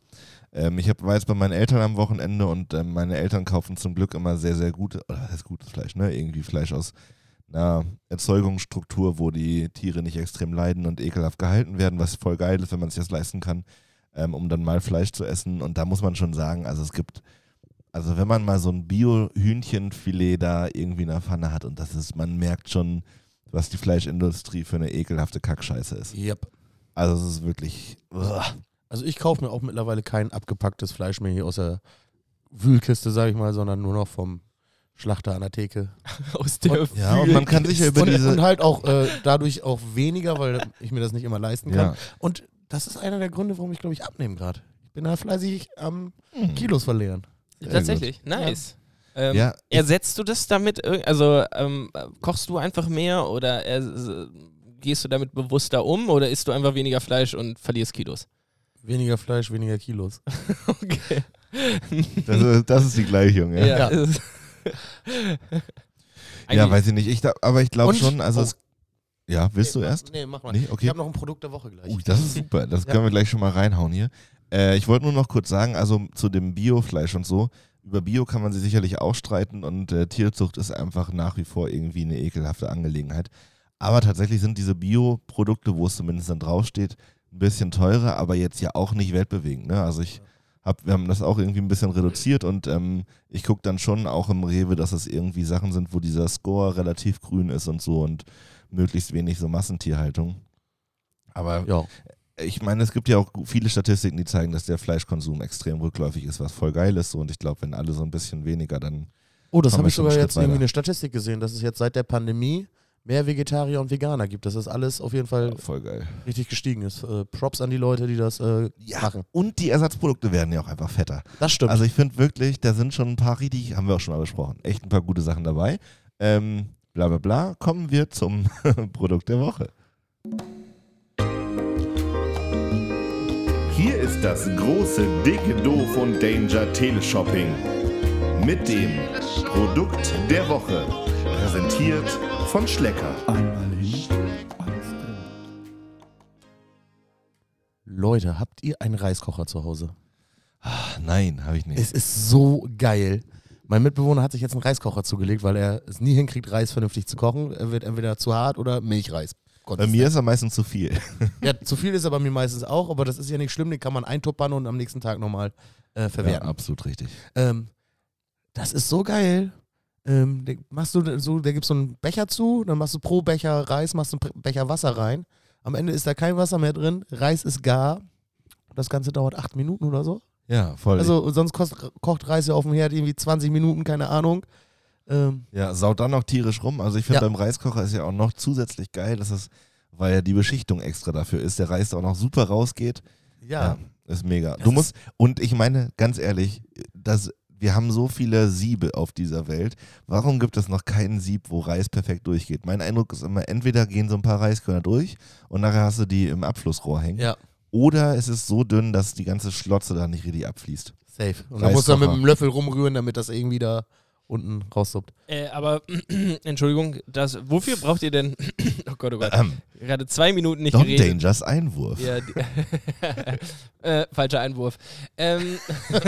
S1: ähm, ich hab, war jetzt bei meinen Eltern am Wochenende und ähm, meine Eltern kaufen zum Glück immer sehr, sehr gut, oder was heißt gutes Fleisch, ne? Irgendwie Fleisch aus einer Erzeugungsstruktur, wo die Tiere nicht extrem leiden und ekelhaft gehalten werden, was voll geil ist, wenn man sich das leisten kann, ähm, um dann mal Fleisch zu essen. Und da muss man schon sagen, also es gibt, also wenn man mal so ein Bio-Hühnchenfilet da irgendwie in der Pfanne hat und das ist, man merkt schon, was die Fleischindustrie für eine ekelhafte Kackscheiße ist.
S3: Yep.
S1: Also es ist wirklich. Uah.
S3: Also ich kaufe mir auch mittlerweile kein abgepacktes Fleisch mehr hier aus der Wühlkiste, sage ich mal, sondern nur noch vom Schlachter an der Theke.
S4: Aus der
S1: Ja, und man kann sich ja über
S3: und,
S1: diese.
S3: und halt auch äh, dadurch auch weniger, weil ich mir das nicht immer leisten kann.
S1: ja.
S3: Und das ist einer der Gründe, warum ich glaube ich abnehme gerade. Ich bin da fleißig am
S1: Hm.
S3: Kilos verlieren.
S1: Sehr
S4: Tatsächlich, nice. Ähm,
S1: Ja,
S4: Ersetzt du das damit, also ähm, äh, kochst du einfach mehr oder äh, gehst du damit bewusster um oder isst du einfach weniger Fleisch und verlierst Kilos?
S3: Weniger Fleisch, weniger Kilos.
S4: Okay.
S1: Das ist, das ist die Gleichung, ja.
S4: Ja.
S3: Ja.
S1: weiß ich nicht. Ich, aber ich glaube schon, also
S3: oh.
S1: es, Ja, willst du
S3: nee,
S1: erst?
S3: Nee, mach mal.
S1: Nee,
S3: Ich
S1: okay.
S3: habe noch ein Produkt der Woche gleich.
S1: Ui, das ist super. Das
S3: Ja.
S1: können wir gleich schon mal reinhauen hier. Äh, ich wollte nur noch kurz sagen, also zu dem Biofleisch und so. Über Bio kann man sich sicherlich auch streiten und äh, Tierzucht ist einfach nach wie vor irgendwie eine ekelhafte Angelegenheit. Aber tatsächlich sind diese Bioprodukte, wo es zumindest dann draufsteht, ein bisschen teurer, aber jetzt ja auch nicht weltbewegend. Ne? Also ich hab, wir haben das auch irgendwie ein bisschen reduziert und ähm, ich gucke dann schon auch im Rewe, dass es irgendwie Sachen sind, wo dieser Score relativ grün ist und so und möglichst wenig so Massentierhaltung. Aber
S3: Ja.
S1: ich meine, es gibt ja auch viele Statistiken, die zeigen, dass der Fleischkonsum extrem rückläufig ist, was voll geil ist. So. Und ich glaube, wenn alle so ein bisschen weniger, dann
S3: Oh, das habe ich sogar jetzt
S1: Schritt
S3: irgendwie
S1: weiter.
S3: eine Statistik gesehen, dass es jetzt seit der Pandemie mehr Vegetarier und Veganer gibt. Dass das alles auf jeden Fall
S1: voll geil.
S3: richtig gestiegen ist. Äh, Props an die Leute, die das äh, machen.
S1: Und die Ersatzprodukte werden ja auch einfach fetter.
S3: Das stimmt.
S1: Also ich finde wirklich, da sind schon ein paar richtig, haben wir auch schon mal besprochen, echt ein paar gute Sachen dabei. Ähm, bla bla bla. Kommen wir zum Produkt der Woche.
S5: Hier ist das große, dicke Doof und Danger Teleshopping. Mit dem Produkt der Woche. Präsentiert von Schlecker.
S2: Einmal hin, alles drin.
S3: Leute, habt ihr einen Reiskocher zu Hause?
S1: Ach, nein, habe ich nicht.
S3: Es ist so geil. Mein Mitbewohner hat sich jetzt einen Reiskocher zugelegt, weil er es nie hinkriegt, Reis vernünftig zu kochen. Er wird entweder zu hart oder Milchreis.
S1: Bei mir ist er meistens zu viel.
S3: Ja, zu viel ist er bei mir meistens auch, aber das ist ja nicht schlimm, den kann man eintuppern und am nächsten Tag nochmal äh,
S1: Ja,
S3: verwerten.
S1: absolut richtig.
S3: Ähm, das ist so geil. Ähm, da machst du so, da gibst du einen Becher zu, dann machst du pro Becher Reis, machst du einen Becher Wasser rein. Am Ende ist da kein Wasser mehr drin, Reis ist gar. Das Ganze dauert acht Minuten oder so.
S1: Ja, voll.
S3: Also sonst kost, kocht Reis ja auf dem Herd irgendwie 20 Minuten, keine Ahnung. Ähm,
S1: Ja, saut dann noch tierisch rum. Also ich finde
S3: Ja.
S1: beim Reiskocher ist ja auch noch zusätzlich geil, dass es, weil ja die Beschichtung extra dafür ist, der Reis da auch noch super rausgeht.
S3: ja.
S1: ist mega.
S3: Das
S1: du musst, und ich meine, ganz ehrlich, das, wir haben so viele Siebe auf dieser Welt. Warum gibt es noch keinen Sieb, wo Reis perfekt durchgeht? Mein Eindruck ist immer, entweder gehen so ein paar Reiskörner durch und nachher hast du die im Abflussrohr hängen.
S3: Ja,
S1: Oder es ist so dünn, dass die ganze Schlotze da nicht richtig abfließt.
S3: safe. Und dann musst du dann mit dem Löffel rumrühren, damit das irgendwie da unten raussuppt.
S4: Äh, aber, Entschuldigung, das, wofür braucht ihr denn, oh Gott, oh Gott,
S1: Ähm,
S4: gerade zwei Minuten nicht
S1: Don
S4: geredet.
S1: Dangers Einwurf.
S4: Ja, die, äh, falscher Einwurf. Ähm,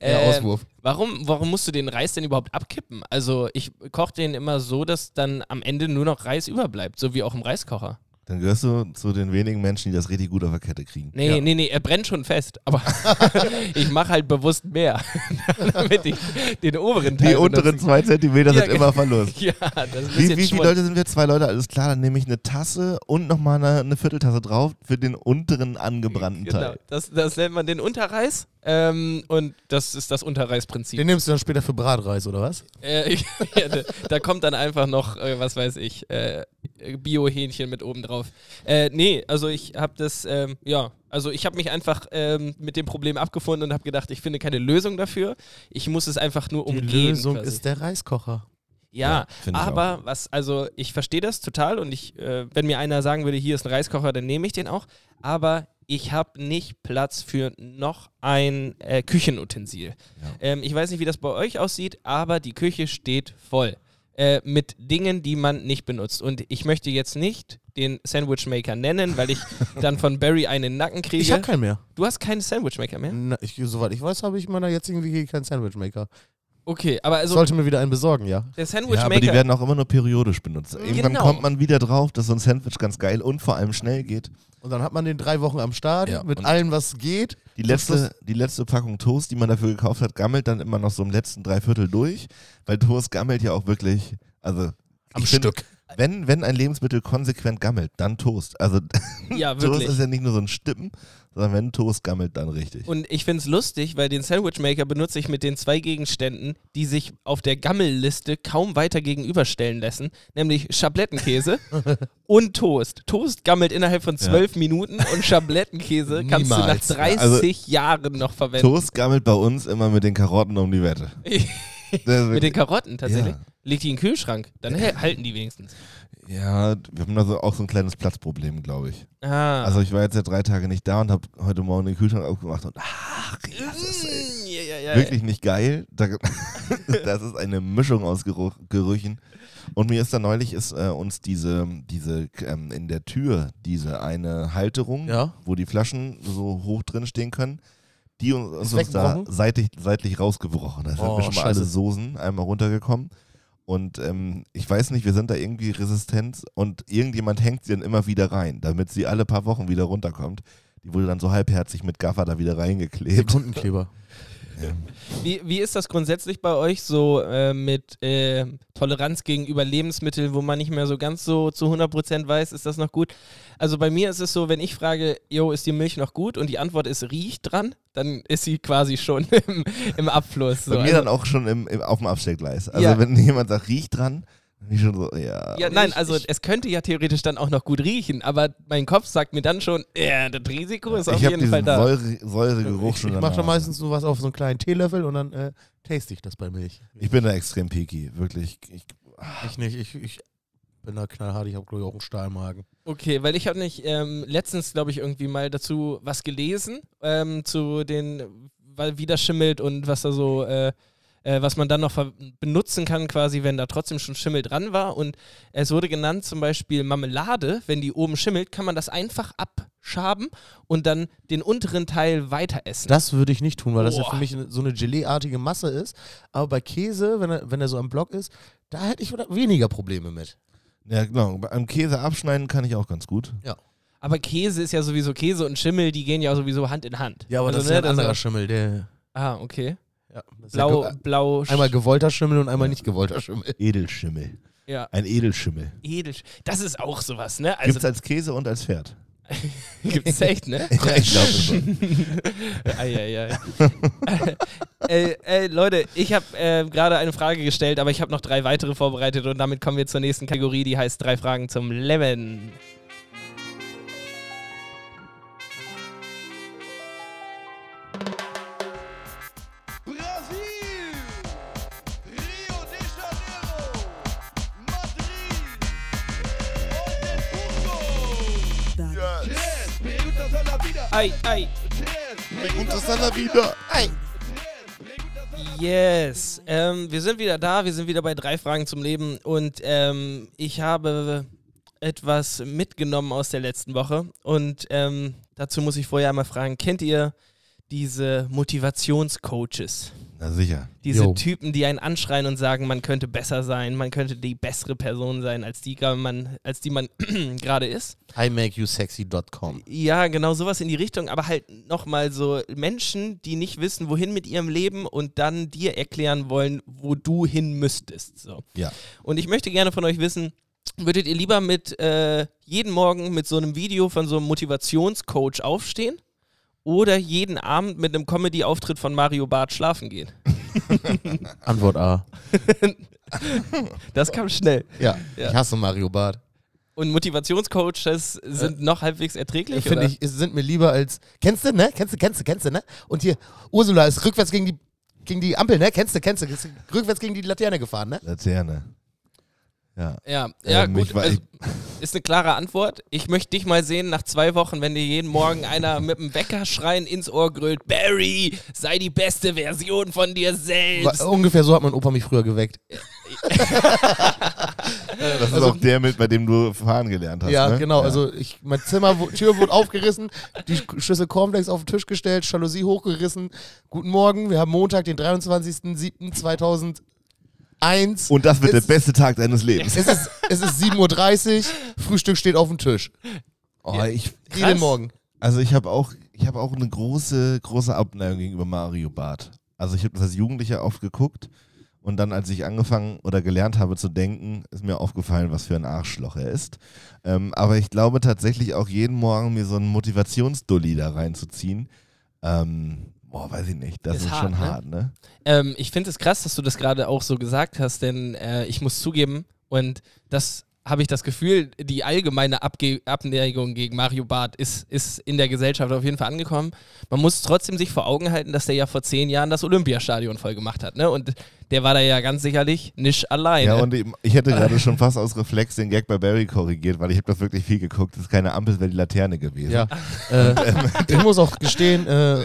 S3: Ja,
S4: äh,
S3: Auswurf.
S4: Warum, warum musst du den Reis denn überhaupt abkippen? Also ich koche den immer so, dass dann am Ende nur noch Reis überbleibt, so wie auch im Reiskocher.
S1: Dann gehörst du zu den wenigen Menschen, die das richtig gut auf der Kette kriegen.
S4: Nee, nee, nee, er brennt schon fest, aber ich mache halt bewusst mehr, damit ich den oberen Teil
S1: Die unteren zwei Zentimeter
S4: Ja,
S1: sind immer Verlust.
S4: Ja, das ist ein
S1: Wie,
S4: bisschen
S1: wie viele. Leute sind wir? Zwei Leute, alles klar. Dann nehme ich eine Tasse und nochmal eine, eine Vierteltasse drauf für den unteren angebrannten
S4: Genau,
S1: Teil.
S4: das, das nennt man den Unterreis ähm, und das ist das Unterreisprinzip.
S3: Den nimmst du dann später für Bratreis, oder was?
S4: Äh, ja, da, da kommt dann einfach noch, äh, was weiß ich, äh, Bio-Hähnchen mit oben drauf. Äh, nee, also ich habe das, ähm, ja, also ich habe mich einfach ähm, mit dem Problem abgefunden und habe gedacht, ich finde keine Lösung dafür. Ich muss es einfach nur
S3: Die
S4: umgehen.
S3: Lösung
S4: quasi.
S3: ist der Reiskocher.
S4: ja,
S1: Ja,
S4: aber was, also ich verstehe das total und ich, äh, wenn mir einer sagen würde, hier ist ein Reiskocher, dann nehme ich den auch. Aber ich habe nicht Platz für noch ein äh, Küchenutensil.
S1: Ja.
S4: Ähm, ich weiß nicht, wie das bei euch aussieht, aber die Küche steht voll äh, mit Dingen, die man nicht benutzt. Und ich möchte jetzt nicht den Sandwichmaker nennen, weil ich dann von Barry einen Nacken kriege.
S3: Ich habe keinen mehr.
S4: du hast keinen Sandwichmaker mehr?
S3: Na, ich, soweit ich weiß, habe ich in meiner jetzigen WG keinen Sandwichmaker.
S4: Okay, aber also
S3: Sollte mir wieder einen besorgen, ja.
S4: der
S1: Ja,
S4: Sandwichmaker.
S1: aber die werden auch immer nur periodisch benutzt. Irgendwann
S4: Genau.
S1: kommt man wieder drauf, dass so ein Sandwich ganz geil und vor allem schnell geht.
S3: Und dann hat man den drei Wochen am Start
S1: Ja,
S3: mit allem, was geht.
S1: Die letzte, die letzte Packung Toast, die man dafür gekauft hat, gammelt dann immer noch so im letzten Dreiviertel durch, weil Toast gammelt ja auch wirklich, also
S3: Am Stück.
S1: Wenn, wenn ein Lebensmittel konsequent gammelt, dann Toast. Also
S4: ja,
S1: Toast ist ja nicht nur so ein Stippen, sondern wenn Toast gammelt, dann richtig.
S4: Und ich finde es lustig, weil den Sandwichmaker benutze ich mit den zwei Gegenständen, die sich auf der Gammelliste kaum weiter gegenüberstellen lassen, nämlich Schablettenkäse und Toast. Toast gammelt innerhalb von zwölf Minuten und Schablettenkäse kannst du nach
S3: Niemals.
S4: 30
S1: Also,
S4: Jahren noch verwenden.
S1: Toast gammelt bei uns immer mit den Karotten um die Wette.
S4: Mit den Karotten tatsächlich.
S1: Ja.
S4: Leg die in den Kühlschrank, dann halten die wenigstens.
S1: Ja, wir haben da so auch so ein kleines Platzproblem, glaube ich.
S4: Ah.
S1: Also ich war jetzt ja drei Tage nicht da und habe heute Morgen den Kühlschrank aufgemacht und ach, ja, das ist ey,
S4: Mm, ja, ja, ja.
S1: wirklich nicht geil. Da, das ist eine Mischung aus Geruch, Gerüchen. Und mir ist da neulich ist äh, uns diese, diese ähm, in der Tür diese eine Halterung, wo die Flaschen so hoch drin stehen können, die uns, uns,
S3: Ist
S1: uns da seitlich, seitlich rausgebrochen. Das
S3: Oh,
S1: hat mir schon mal alle. Soßen einmal runtergekommen. Und ähm, ich weiß nicht, wir sind da irgendwie resistent und irgendjemand hängt sie dann immer wieder rein, damit sie alle paar Wochen wieder runterkommt. Die wurde dann so halbherzig mit Gaffer da wieder reingeklebt.
S3: Sekundenkleber.
S4: Wie, wie ist das grundsätzlich bei euch so äh, mit äh, Toleranz gegenüber Lebensmitteln, wo man nicht mehr so ganz so zu 100% weiß, ist das noch gut? Also bei mir ist es so, wenn ich frage, jo, ist die Milch noch gut? Und die Antwort ist riecht dran, dann ist sie quasi schon im, im Abfluss. So.
S1: Bei mir
S4: Also-
S1: dann auch schon im, im, auf dem Abstellgleis. Also
S4: Ja.
S1: wenn jemand sagt, riecht dran, ich schon so, ja.
S4: ja, nein, also es könnte ja theoretisch dann auch noch gut riechen, aber mein Kopf sagt mir dann schon, ja, das Risiko ist auf
S1: ich
S4: jeden Fall da.
S1: Säure, Säuregeruch
S3: Ich,
S1: schon
S3: ich mache
S1: Nase.
S3: meistens so was auf so einen kleinen Teelöffel und dann äh, taste ich das bei Milch.
S1: Ich bin da extrem picky, wirklich. Ich,
S3: Ich nicht, ich, ich bin da knallhart, ich habe glaube ich auch einen Stahlmagen.
S4: Okay, weil ich habe nicht ähm, letztens, glaube ich, irgendwie mal dazu was gelesen, ähm, zu den, weil wie das schimmelt und was da so, äh, äh, was man dann noch benutzen kann, quasi, wenn da trotzdem schon Schimmel dran war. Und es wurde genannt zum Beispiel Marmelade, wenn die oben schimmelt, kann man das einfach abschaben und dann den unteren Teil weiter essen.
S3: Das würde ich nicht tun, weil das ja
S4: Boah.
S3: für mich so eine Gelee-artige Masse ist. Aber bei Käse, wenn er, wenn er so am Block ist, da hätte ich weniger Probleme mit.
S1: ja, genau. Beim Käse abschneiden kann ich auch ganz gut.
S4: Aber Käse ist ja sowieso Käse und Schimmel, die gehen ja sowieso Hand in Hand.
S3: Ja, aber
S4: Also,
S3: das ist
S4: ne,
S3: ja ein
S4: das
S3: anderer
S4: ja-
S3: Schimmel. Der,
S4: Ah, okay.
S3: Ja, ist ja
S4: Blau,
S3: ge-
S4: blau,
S3: einmal gewollter Schimmel und einmal nicht gewollter Schimmel.
S1: Edelsschimmel.
S4: ja,
S1: Ein Edelschimmel.
S4: edel. Das ist auch sowas, ne? Also
S1: Gibt's als Käse und als Pferd.
S4: Gibt's echt, ne?
S1: ich glaube schon.
S4: Eieiei. äh, äh, Leute, ich habe äh, gerade eine Frage gestellt, aber ich habe noch drei weitere vorbereitet und damit kommen wir zur nächsten Kategorie, die heißt drei Fragen zum Leben. Ei, ei.
S1: Vida. Ay.
S2: Tres preguntas
S4: Yes, ähm, wir sind wieder da, wir sind wieder bei drei Fragen zum Leben und ähm, ich habe etwas mitgenommen aus der letzten Woche und ähm, dazu muss ich vorher einmal fragen, kennt ihr diese Motivationscoaches?
S1: Na sicher.
S4: Diese
S3: Jo.
S4: Typen, die einen anschreien und sagen, man könnte besser sein, man könnte die bessere Person sein, als die man, als die man gerade ist.
S3: imakeyousexy.com.
S4: Ja, genau sowas in die Richtung, aber halt nochmal so Menschen, die nicht wissen, wohin mit ihrem Leben und dann dir erklären wollen, wo du hin müsstest. So.
S1: Ja.
S4: Und ich möchte gerne von euch wissen, würdet ihr lieber mit äh, jeden Morgen mit so einem Video von so einem Motivationscoach aufstehen oder jeden Abend mit einem Comedy-Auftritt von Mario Barth schlafen gehen?
S3: Antwort A.
S4: Das kam schnell.
S3: Ja,
S4: Ja.
S3: ich hasse Mario Barth.
S4: Und Motivationscoaches sind noch halbwegs erträglich?
S3: Finde ich, sind mir lieber als. Kennst du, ne? Kennst du, kennst du, kennst du, ne? Und hier, Ursula ist rückwärts gegen die, gegen die Ampel, ne? Kennst du, kennst du, rückwärts gegen die Laterne gefahren, ne?
S1: Laterne. Ja.
S4: Ja, ja
S1: Ähm,
S4: gut. also, ist eine klare Antwort. Ich möchte dich mal sehen nach zwei Wochen, wenn dir jeden Morgen einer mit dem Weckerschreien ins Ohr grüllt: Barry, sei die beste Version von dir selbst.
S3: Ungefähr so hat mein Opa mich früher geweckt.
S1: Das ist auch der mit, bei dem du fahren gelernt hast.
S3: ja,
S1: ne?
S3: genau. Also ich, mein Zimmer, Tür wurde aufgerissen, die Schüssel Cornflakes auf den Tisch gestellt, Jalousie hochgerissen. Guten Morgen, wir haben Montag, den 23.07.2001.
S1: Und das wird der
S3: Es-
S1: beste Tag deines Lebens.
S3: Es ist, es ist 7.30 Uhr, Frühstück steht auf dem Tisch.
S1: Oh, ich,
S3: Jeden Morgen.
S1: also ich habe auch, ich habe auch eine große, große Abneigung gegenüber Mario Barth. Also ich habe das als Jugendlicher oft geguckt und dann, als ich angefangen oder gelernt habe zu denken, ist mir aufgefallen, was für ein Arschloch er ist. Ähm, aber ich glaube tatsächlich auch jeden Morgen mir so einen Motivationsdulli da reinzuziehen. Ähm, boah, weiß ich nicht. Das
S4: Ist
S1: ist,
S4: hart,
S1: schon
S4: ne?
S1: hart, ne?
S4: Ähm, ich finde es krass, dass du das gerade auch so gesagt hast, denn äh, ich muss zugeben, und das habe ich das Gefühl, die allgemeine Abge Abneigung gegen Mario Barth ist, ist in der Gesellschaft auf jeden Fall angekommen. Man muss trotzdem sich vor Augen halten, dass der ja vor zehn Jahren das Olympiastadion voll gemacht hat. Ne? Und der war da ja ganz sicherlich nicht alleine.
S1: Ja, und ich, hätte gerade schon fast aus Reflex den Gag bei Barry korrigiert, weil ich habe das wirklich viel geguckt. Das ist keine Ampel, es wäre die Laterne gewesen.
S3: Ja. äh, ich muss auch gestehen, äh,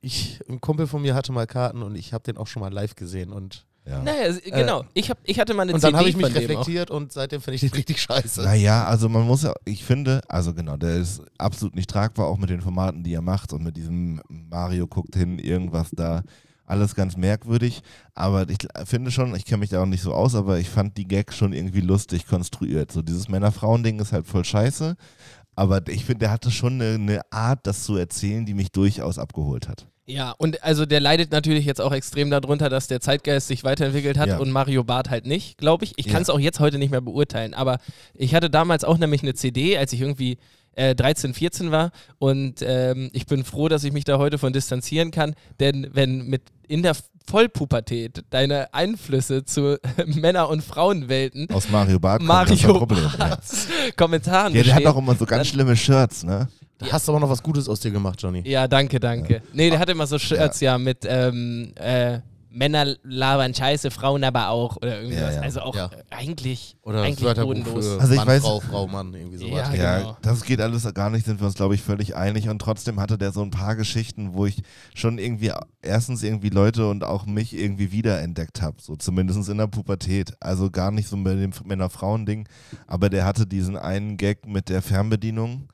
S3: ich, ein Kumpel von mir hatte mal Karten und ich habe den auch schon mal live gesehen. Und,
S1: ja.
S4: naja, genau. ich, hab, ich hatte mal eine
S3: und dann
S4: CD
S3: habe ich mich reflektiert und seitdem finde ich den richtig scheiße.
S1: Naja, also man muss ja, ich finde, also genau, der ist absolut nicht tragbar, auch mit den Formaten, die er macht und mit diesem Mario guckt hin, irgendwas da, alles ganz merkwürdig. Aber ich finde schon, ich kenne mich da auch nicht so aus, aber ich fand die Gags schon irgendwie lustig konstruiert. So dieses Männer-Frauen-Ding ist halt voll scheiße. Aber ich finde, der hatte schon eine, eine Art, das zu erzählen, die mich durchaus abgeholt hat.
S4: Ja, und also der leidet natürlich jetzt auch extrem darunter, dass der Zeitgeist sich weiterentwickelt hat
S1: Ja.
S4: und Mario Barth halt nicht, glaube ich. Ich
S1: Ja.
S4: kann es auch jetzt heute nicht mehr beurteilen, aber ich hatte damals auch nämlich eine CD, als ich irgendwie äh, 13, 14 war und ähm, ich bin froh, dass ich mich da heute von distanzieren kann, denn wenn mit in der Vollpubertät deine Einflüsse zu Männer- und Frauenwelten
S1: Aus Mario Barth
S4: Mario
S1: Problem. Ja.
S4: Barths Kommentaren
S1: ja, der hat auch immer so ganz schlimme Shirts, ne?
S3: Da hast du aber noch was Gutes aus dir gemacht, Johnny.
S4: Ja, danke, danke. Nee, der hatte immer so Shirts, ja, mit ähm, äh, Männer labern scheiße, Frauen aber auch oder irgendwas.
S1: Ja, ja.
S4: Also auch
S3: Ja.
S4: eigentlich,
S3: Oder das
S4: eigentlich bodenlos.
S3: für
S1: Also ich
S3: Mann,
S1: weiß-
S3: Frau, Frau, Mann, irgendwie sowas.
S4: Ja,
S1: Ja,
S4: genau.
S1: das geht alles gar nicht, sind wir uns, glaube ich, völlig einig. Und trotzdem hatte der so ein paar Geschichten, wo ich schon irgendwie erstens irgendwie Leute und auch mich irgendwie wiederentdeckt habe. So zumindest in der Pubertät. Also gar nicht so bei dem Männer-Frauen-Ding. Aber der hatte diesen einen Gag mit der Fernbedienung.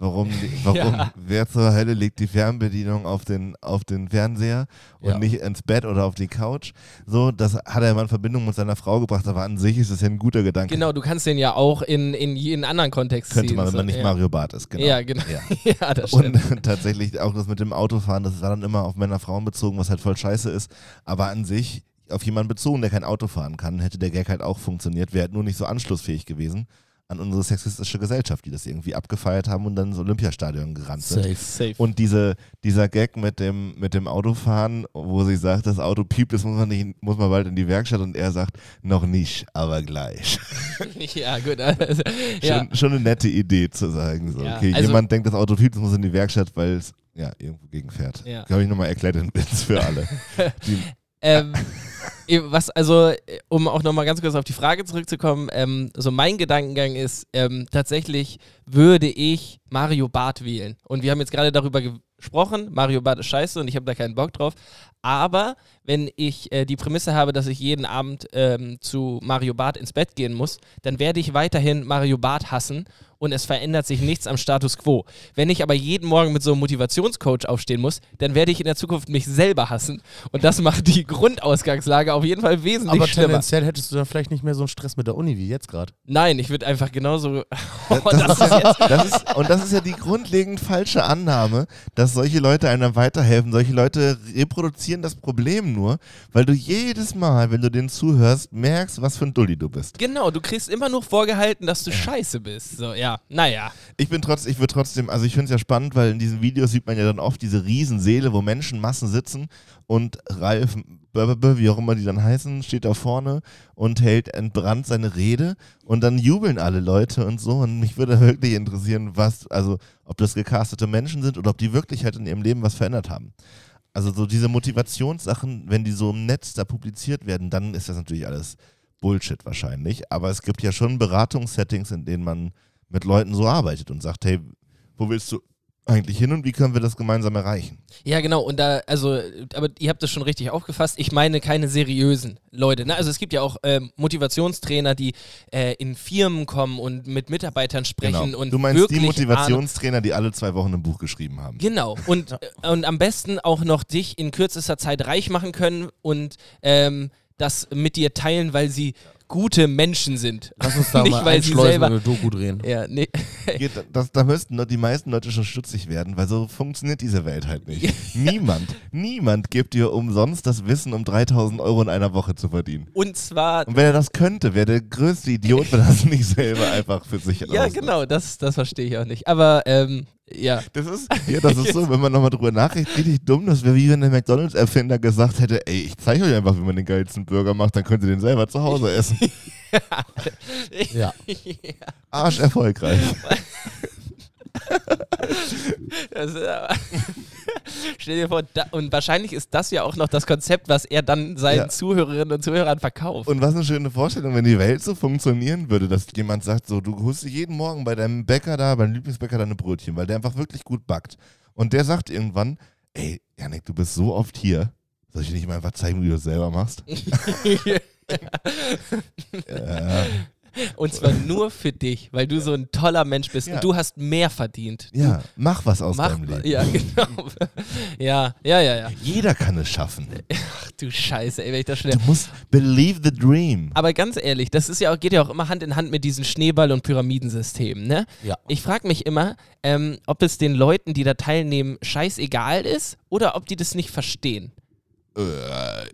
S1: Warum, warum
S4: Ja.
S1: wer zur Hölle legt die Fernbedienung auf den, auf den Fernseher und
S3: Ja.
S1: nicht ins Bett oder auf die Couch? So, das hat er mal in Verbindung mit seiner Frau gebracht, aber an sich ist es ja ein guter Gedanke.
S4: Genau, du kannst den ja auch in, in jeden anderen Kontext
S1: Könnte
S4: ziehen.
S1: man, wenn man nicht
S4: ja.
S1: Mario Barth ist, genau.
S4: Ja, genau.
S1: Ja.
S4: Ja, das stimmt.
S1: Und tatsächlich auch das mit dem Autofahren, das war dann immer auf Männer-Frauen bezogen, was halt voll scheiße ist. Aber an sich auf jemanden bezogen, der kein Auto fahren kann, hätte der Gag halt auch funktioniert, wäre halt nur nicht so anschlussfähig gewesen an unsere sexistische Gesellschaft, die das irgendwie abgefeiert haben und dann ins Olympiastadion gerannt sind.
S3: Safe.
S4: Safe.
S1: Und diese, dieser Gag mit dem, mit dem Autofahren, wo sie sagt, das Auto piept, das muss man, nicht, muss man bald in die Werkstatt und er sagt, noch nicht, aber gleich.
S4: ja, gut. Also, ja.
S1: Schon, schon eine nette Idee zu sagen. So,
S4: Ja,
S1: okay,
S4: also-
S1: jemand denkt, das Auto piept, das muss in die Werkstatt, weil es ja, irgendwo gegenfährt.
S4: Ja.
S1: Glaube ich nochmal erklärt den Witz für alle. Die,
S4: ähm, was also, äh, um auch nochmal ganz kurz auf die Frage zurückzukommen, ähm, so mein Gedankengang ist, ähm, tatsächlich würde ich Mario Barth wählen. Und wir haben jetzt gerade darüber versprochen, Mario Bart ist scheiße und ich habe da keinen Bock drauf. Aber wenn ich äh, die Prämisse habe, dass ich jeden Abend ähm, zu Mario Bart ins Bett gehen muss, dann werde ich weiterhin Mario Bart hassen und es verändert sich nichts am Status quo. Wenn ich aber jeden Morgen mit so einem Motivationscoach aufstehen muss, dann werde ich in der Zukunft mich selber hassen und das macht die Grundausgangslage auf jeden Fall wesentlich
S3: Aber
S4: schlimmer.
S3: tendenziell hättest du dann vielleicht nicht mehr so einen Stress mit der Uni wie jetzt gerade.
S4: Nein, ich würde einfach genauso. Oh,
S1: Das,
S4: das ist jetzt.
S1: das ist, und das ist ja die grundlegend falsche Annahme, dass solche Leute einem weiterhelfen. Solche Leute reproduzieren das Problem nur, weil du jedes Mal, wenn du denen zuhörst, merkst, was für ein Dulli du bist.
S4: Genau, du kriegst immer nur vorgehalten, dass du scheiße bist. So, ja, naja.
S1: Ich bin trotz, ich würde trotzdem, also ich finde es ja spannend, weil in diesen Videos sieht man ja dann oft diese Riesenseele, wo Menschenmassen sitzen und Ralf, wie auch immer die dann heißen, steht da vorne und hält entbrannt seine Rede und dann jubeln alle Leute und so und mich würde wirklich interessieren, was, also ob das gecastete Menschen sind oder ob die wirklich halt in ihrem Leben was verändert haben. Also so diese Motivationssachen, wenn die so im Netz da publiziert werden, dann ist das natürlich alles Bullshit wahrscheinlich. Aber es gibt ja schon Beratungssettings, in denen man mit Leuten so arbeitet und sagt, hey, wo willst du eigentlich hin und wie können wir das gemeinsam erreichen?
S4: Ja, genau. Und da, also, aber ihr habt das schon richtig aufgefasst. Ich meine keine seriösen Leute. Ne? Also es gibt ja auch ähm, Motivationstrainer, die äh, in Firmen kommen und mit Mitarbeitern sprechen und
S1: Genau. du meinst
S4: wirklich
S1: die
S4: Ahnung-
S1: Motivationstrainer, die alle zwei Wochen ein Buch geschrieben haben.
S4: Genau. Und, und am besten auch noch dich in kürzester Zeit reich machen können und ähm, das mit dir teilen, weil sie gute Menschen sind.
S3: Lass uns da
S4: Nicht,
S3: mal
S4: weil sie
S3: einschleusen
S4: selber-
S3: und eine Doku drehen.
S4: Ja, nee.
S1: Geht, das, da müssten die meisten Leute schon stutzig werden, weil so funktioniert diese Welt halt nicht. niemand, niemand gibt dir umsonst das Wissen, um 3000 Euro in einer Woche zu verdienen.
S4: Und zwar
S1: Und wenn er das könnte, wäre der größte Idiot, wenn er das nicht selber einfach für sich
S4: Ja,
S1: rausnimmt.
S4: genau, das, das verstehe ich auch nicht. Aber ähm, ja.
S1: Das ist, ja, das ist so, wenn man nochmal drüber nachdenkt, richtig dumm. Das wäre wie wenn der McDonalds-Erfinder gesagt hätte, ey, ich zeige euch einfach, wie man den geilsten Burger macht, dann könnt ihr den selber zu Hause essen.
S3: Ja.
S1: Arsch erfolgreich.
S4: Das, ist aber- Stell dir vor, da, und wahrscheinlich ist das ja auch noch das Konzept, was er dann seinen
S1: Ja.
S4: Zuhörerinnen und Zuhörern verkauft.
S1: Und was eine schöne Vorstellung, wenn die Welt so funktionieren würde, dass jemand sagt, so, du holst jeden Morgen bei deinem Bäcker da, beim Lieblingsbäcker deine Brötchen, weil der einfach wirklich gut backt. Und der sagt irgendwann, ey, Janik, du bist so oft hier, soll ich dir nicht mal einfach zeigen, wie du das selber machst? ja,
S4: Und zwar nur für dich, weil du so ein toller Mensch bist
S1: Ja.
S4: und du hast mehr verdient.
S1: ja, mach was aus
S4: Mach,
S1: deinem Leben.
S4: ja, genau. ja, ja, ja, ja.
S1: Jeder kann es schaffen.
S4: Ach du Scheiße, ey, wenn ich das schon.
S1: Du musst believe the dream.
S4: Aber ganz ehrlich, das ist ja auch, geht ja auch immer Hand in Hand mit diesen Schneeball- und Pyramidensystemen, ne?
S3: Ja.
S4: Ich frage mich immer, ähm, ob es den Leuten, die da teilnehmen, scheißegal ist oder ob die das nicht verstehen.
S1: Äh,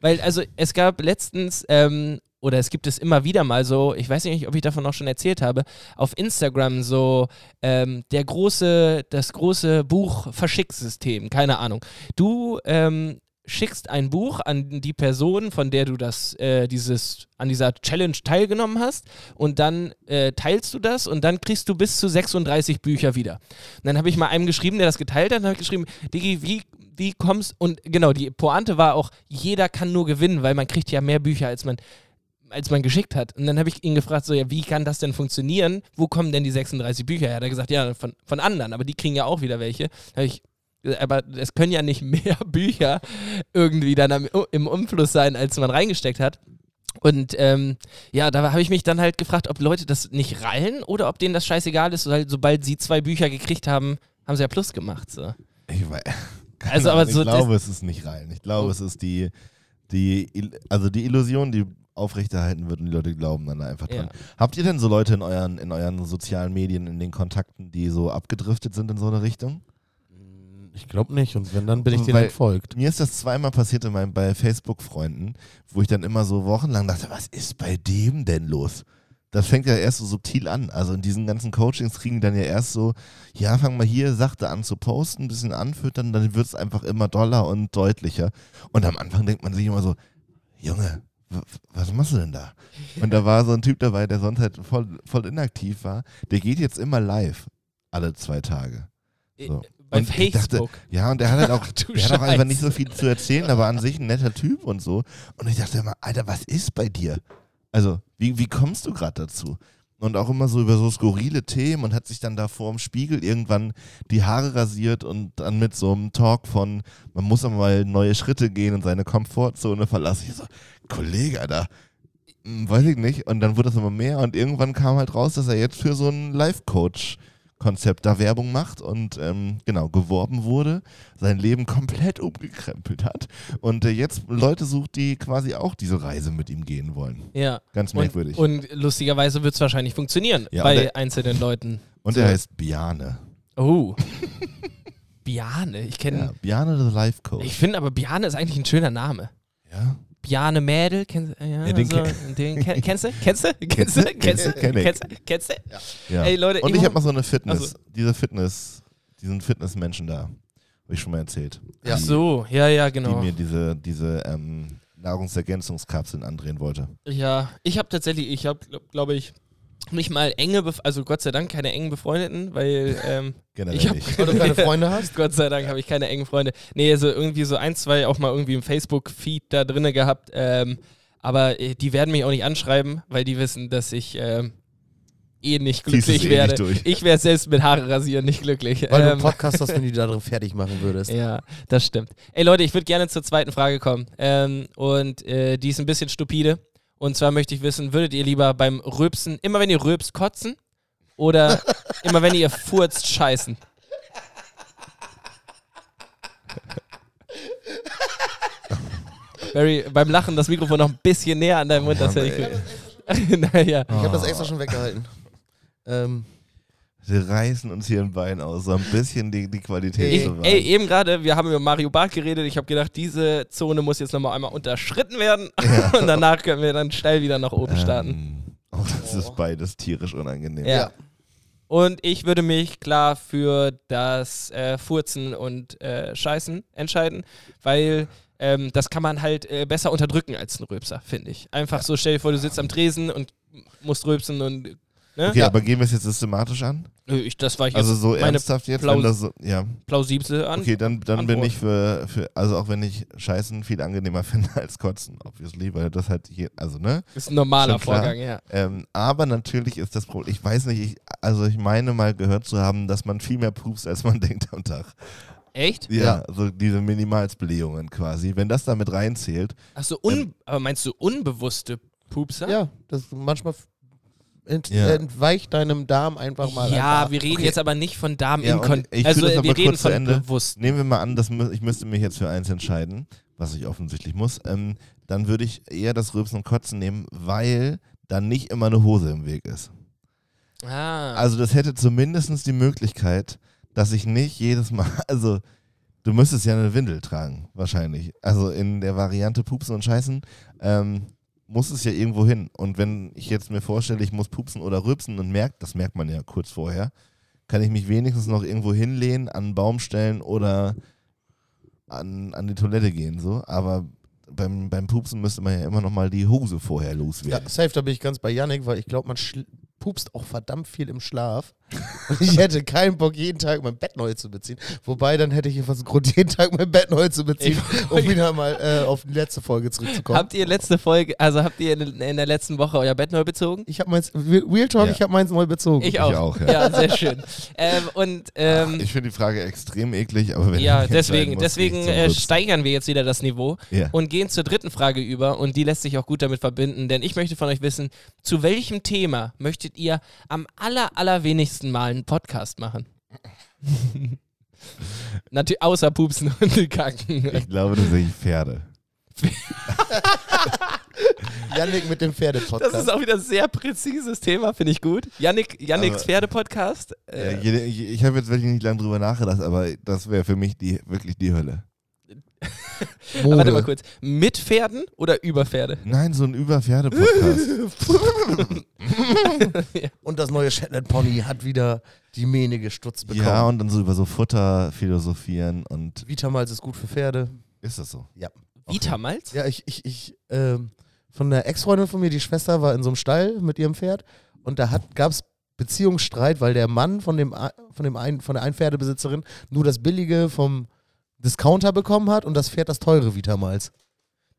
S4: Weil, also, es gab letztens, ähm, oder es gibt es immer wieder mal so, ich weiß nicht, ob ich davon auch schon erzählt habe, auf Instagram so ähm, der große, das große Buch-Verschicksystem, keine Ahnung. Du ähm, schickst ein Buch an die Person, von der du das, äh, dieses, an dieser Challenge teilgenommen hast und dann äh, teilst du das und dann kriegst du bis zu 36 Bücher wieder. Und dann habe ich mal einem geschrieben, der das geteilt hat, und habe geschrieben, Digi, wie, wie kommst, und genau, die Pointe war auch, jeder kann nur gewinnen, weil man kriegt ja mehr Bücher, als man als man geschickt hat. Und dann habe ich ihn gefragt, so, ja, wie kann das denn funktionieren? Wo kommen denn die 36 Bücher her? Hat er gesagt, ja, von, von anderen, aber die kriegen ja auch wieder welche. Ich aber es können ja nicht mehr Bücher irgendwie dann am, im Umfluss sein, als man reingesteckt hat. Und ähm, ja, da habe ich mich dann halt gefragt, ob Leute das nicht rallen oder ob denen das scheißegal ist, weil sobald sie zwei Bücher gekriegt haben, haben sie ja Plus gemacht. So.
S1: Ich, wei- keine
S4: Also, aber
S1: Ahnung,
S4: so
S1: ich glaube, es ist nicht rein. Ich glaube, es ist die, die, also die Illusion, die aufrechterhalten wird und die Leute glauben dann da einfach dran.
S4: Ja.
S1: Habt ihr denn so Leute in euren, in euren sozialen Medien, in den Kontakten, die so abgedriftet sind in so eine Richtung?
S3: Ich glaube nicht. Und wenn, dann bin ich denen entfolgt.
S1: Mir ist das zweimal passiert in meinem, bei Facebook-Freunden, wo ich dann immer so wochenlang dachte, was ist bei dem denn los? Das fängt ja erst so subtil an. Also in diesen ganzen Coachings kriegen die dann ja erst so, ja, fang mal hier sachte an zu posten, ein bisschen anfüttern, dann wird es einfach immer doller und deutlicher. Und am Anfang denkt man sich immer so, Junge, was machst du denn da? Und da war so ein Typ dabei, der sonst halt voll, voll inaktiv war. Der geht jetzt immer live, alle zwei Tage. So.
S4: Bei
S1: Und ich dachte,
S4: Facebook.
S1: Ja, und der hat halt auch, der hat auch einfach nicht so viel zu erzählen, aber an sich ein netter Typ und so. Und ich dachte immer, Alter, was ist bei dir? Also, wie, wie kommst du gerade dazu? Und auch immer so über so skurrile Themen und hat sich dann da vor dem Spiegel irgendwann die Haare rasiert und dann mit so einem Talk von, man muss auch mal neue Schritte gehen und seine Komfortzone verlassen. Ich so, Kollege, Alter, hm, weiß ich nicht. Und dann wurde das immer mehr und irgendwann kam halt raus, dass er jetzt für so einen Life-Coach Konzept da Werbung macht und ähm, genau geworben wurde, sein Leben komplett umgekrempelt hat und äh, jetzt Leute sucht, die quasi auch diese Reise mit ihm gehen wollen.
S4: Ja.
S1: Ganz
S4: Und,
S1: merkwürdig.
S4: und lustigerweise wird es wahrscheinlich funktionieren
S1: Ja,
S4: bei
S1: und der-
S4: einzelnen Leuten.
S1: Und er heißt Biane.
S4: Oh. Biane. Ich kenne.
S1: Ja, Biane the Life Coach.
S4: Ich finde aber Biane ist eigentlich ein schöner Name.
S1: ja?
S4: Biane Mädel, kennst, ja,
S1: Ja, den
S4: so,
S1: kenn-
S4: den kenn, kennst du? Kennst du? Kennst du? Kennst du? Kennst du? Kennst du?
S1: ja.
S4: Ey, Leute,
S1: und ich habe mal so eine Fitness,
S4: Also-
S1: diese Fitness, diesen Fitnessmenschen da, habe ich schon mal erzählt.
S3: Ja.
S4: Ach so, ja, ja,
S1: Die
S4: genau.
S1: mir diese, diese ähm, Nahrungsergänzungskapseln andrehen wollte.
S4: Ja, ich habe tatsächlich, ich habe, glaube glaub ich, nicht mal enge, Bef also Gott sei Dank keine engen Befreundeten, weil ähm,
S1: Generell
S4: Ich hab-
S1: nicht.
S3: Weil du keine Freunde hast?
S4: Gott sei Dank habe ich keine engen Freunde. Nee, also irgendwie so ein, zwei auch mal irgendwie im Facebook-Feed da drinne gehabt. Ähm, aber äh, die werden mich auch nicht anschreiben, weil die wissen, dass ich ähm, eh nicht glücklich
S1: eh
S4: werde.
S1: nicht.
S4: Ich wäre selbst mit Haare rasieren nicht glücklich.
S3: Weil du
S4: Ähm,
S3: einen Podcast hast, wenn du die da drin fertig machen würdest.
S4: ja, das stimmt. Ey Leute, ich würde gerne zur zweiten Frage kommen. Ähm, und äh, die ist ein bisschen stupide. Und zwar möchte ich wissen, würdet ihr lieber beim Rülpsen, immer wenn ihr rülpst, kotzen? Oder immer wenn ihr furzt, scheißen? Barry, beim Lachen das Mikrofon noch ein bisschen näher an deinem Mund, das hätte ich. naja.
S3: Ich habe das extra schon weggehalten. Ähm,
S1: Wir reißen uns hier ein Bein aus, so ein bisschen die, die Qualität
S4: Ich,
S1: zu wahren.
S4: ey, eben gerade, wir haben über Mario Barth geredet. Ich habe gedacht, diese Zone muss jetzt nochmal einmal unterschritten werden. Und danach können wir dann steil wieder nach oben starten.
S1: Ähm, oh, das ist beides tierisch unangenehm.
S4: Ja.
S3: ja.
S4: Und ich würde mich klar für das äh, Furzen und äh, Scheißen entscheiden, weil ähm, das kann man halt äh, besser unterdrücken als ein Rülpser, finde ich. Einfach so, stell dir vor, du sitzt am Tresen und musst rülpsen und. Ne?
S1: Okay, aber gehen wir es jetzt systematisch an?
S4: Nö, Ich, das war ich
S1: Also so
S4: meine
S1: ernsthaft jetzt,
S4: Plaus-
S1: wenn das so, ja.
S4: plausible an.
S1: Okay, dann, dann bin ich für, für, also auch wenn ich Scheißen viel angenehmer finde als Kotzen, obviously, weil das halt hier, also ne?
S4: ist ein normaler. Vorgang, ja.
S1: Ähm, aber natürlich ist das Problem, ich weiß nicht, ich, also ich meine mal gehört zu haben, dass man viel mehr pupst, als man denkt am Tag.
S4: Echt?
S1: Ja,
S3: Ja.
S1: so diese Minimalsblähungen quasi. Wenn das damit reinzählt,
S4: Achso, un aber meinst du unbewusste Pupser?
S3: ja, das manchmal ent
S1: Ja.
S3: entweicht deinem Darm einfach mal.
S4: Ja,
S3: einfach.
S4: wir reden
S1: Okay.
S4: jetzt aber nicht von Darm
S1: Ja,
S4: Also
S1: das aber
S4: wir reden von
S1: Ende.
S4: bewusst.
S1: nehmen wir mal an, dass ich müsste mich jetzt für eins entscheiden, was ich offensichtlich muss, ähm, dann würde ich eher das Rülpsen und Kotzen nehmen, weil dann nicht immer eine Hose im Weg ist.
S4: Ah.
S1: Also das hätte zumindest die Möglichkeit, dass ich nicht jedes Mal, also du müsstest ja eine Windel tragen, wahrscheinlich. Also in der Variante Pupsen und Scheißen ähm, muss es ja irgendwo hin. Und wenn ich jetzt mir vorstelle, ich muss pupsen oder rülpsen und merkt, das merkt man ja kurz vorher, kann ich mich wenigstens noch irgendwo hinlehnen, an einen Baum stellen oder an, an die Toilette gehen, so. Aber beim, beim Pupsen müsste man ja immer noch mal die Hose vorher
S3: Ja,
S1: loswerden.
S3: safe, da bin ich ganz bei Yannick, weil ich glaube, man pupst auch verdammt viel im Schlaf. Und ich hätte keinen Bock, jeden Tag mein Bett neu zu beziehen. Wobei, dann hätte ich fast Grund, jeden Tag mein Bett neu zu beziehen, um wieder mal äh, auf die letzte Folge zurückzukommen.
S4: habt ihr letzte Folge, also habt ihr in, in der letzten Woche euer Bett neu bezogen?
S3: ich habe meins, Real Talk,
S1: Ja.
S3: ich habe meins neu bezogen.
S4: Ich auch.
S1: auch, ja.
S4: ja. sehr schön. ähm, und ähm,
S1: ich finde die Frage extrem eklig, aber wenn
S4: ja,
S1: ich
S4: deswegen,
S1: muss,
S4: deswegen
S1: ich
S4: äh, steigern wir jetzt wieder das Niveau
S1: Ja.
S4: und gehen zur dritten Frage über und die lässt sich auch gut damit verbinden, denn ich möchte von euch wissen, zu welchem Thema möchtet ihr am aller, allerwenigsten Mal einen Podcast machen? Natürlich außer Pupsen und Kacken.
S1: Ich glaube, das sehe ich Pferde.
S3: Yannick mit dem Pferdepodcast.
S4: Das ist auch wieder ein sehr präzises Thema, finde ich gut. Yannick, Yannicks Pferdepodcast. Äh,
S1: Ja, ich ich habe jetzt wirklich nicht lange drüber nachgedacht, aber das wäre für mich die, wirklich die Hölle.
S3: Mode.
S4: warte mal kurz. Mit Pferden oder über Pferde?
S1: Nein, so ein Über-Pferde-Podcast.
S3: Und das neue Shetland Pony hat wieder die Mähne gestutzt bekommen.
S1: ja, und dann so über so Futter philosophieren und
S3: Vitamals ist gut für Pferde.
S1: ist das so?
S4: Vitamalz?
S3: Ja, ich, ich, ich, ähm, von einer Ex-Freundin von mir, die Schwester war in so einem Stall mit ihrem Pferd und da gab es Beziehungsstreit, weil der Mann von dem, von dem einen, von der einen Pferdebesitzerin nur das billige vom Discounter bekommen hat und das Pferd das teure Vitamals.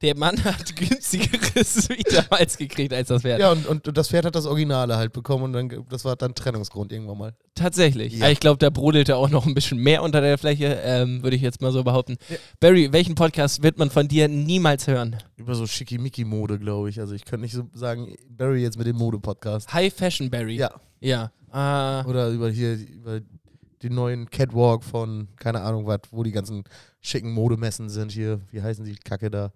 S4: Der Mann hat günstigeres wieder damals gekriegt als das Pferd.
S3: Ja, und, und das Pferd hat das Originale halt bekommen und dann, das war dann Trennungsgrund irgendwann mal.
S4: Tatsächlich.
S3: Ja.
S4: Ich glaube, da brodelte auch noch ein bisschen mehr unter der Fläche, ähm, würde ich jetzt mal so behaupten. Barry, welchen Podcast wird man von dir niemals hören?
S3: Über so Schickimicki-Mode, glaube ich. Also ich könnte nicht so sagen, Barry jetzt mit dem Mode-Podcast.
S4: High Fashion Barry.
S3: Ja.
S4: Ja. Ah,
S3: Oder über hier, über den neuen Catwalk von, keine Ahnung was, wo die ganzen schicken Modemessen sind hier. Wie heißen die Kacke da?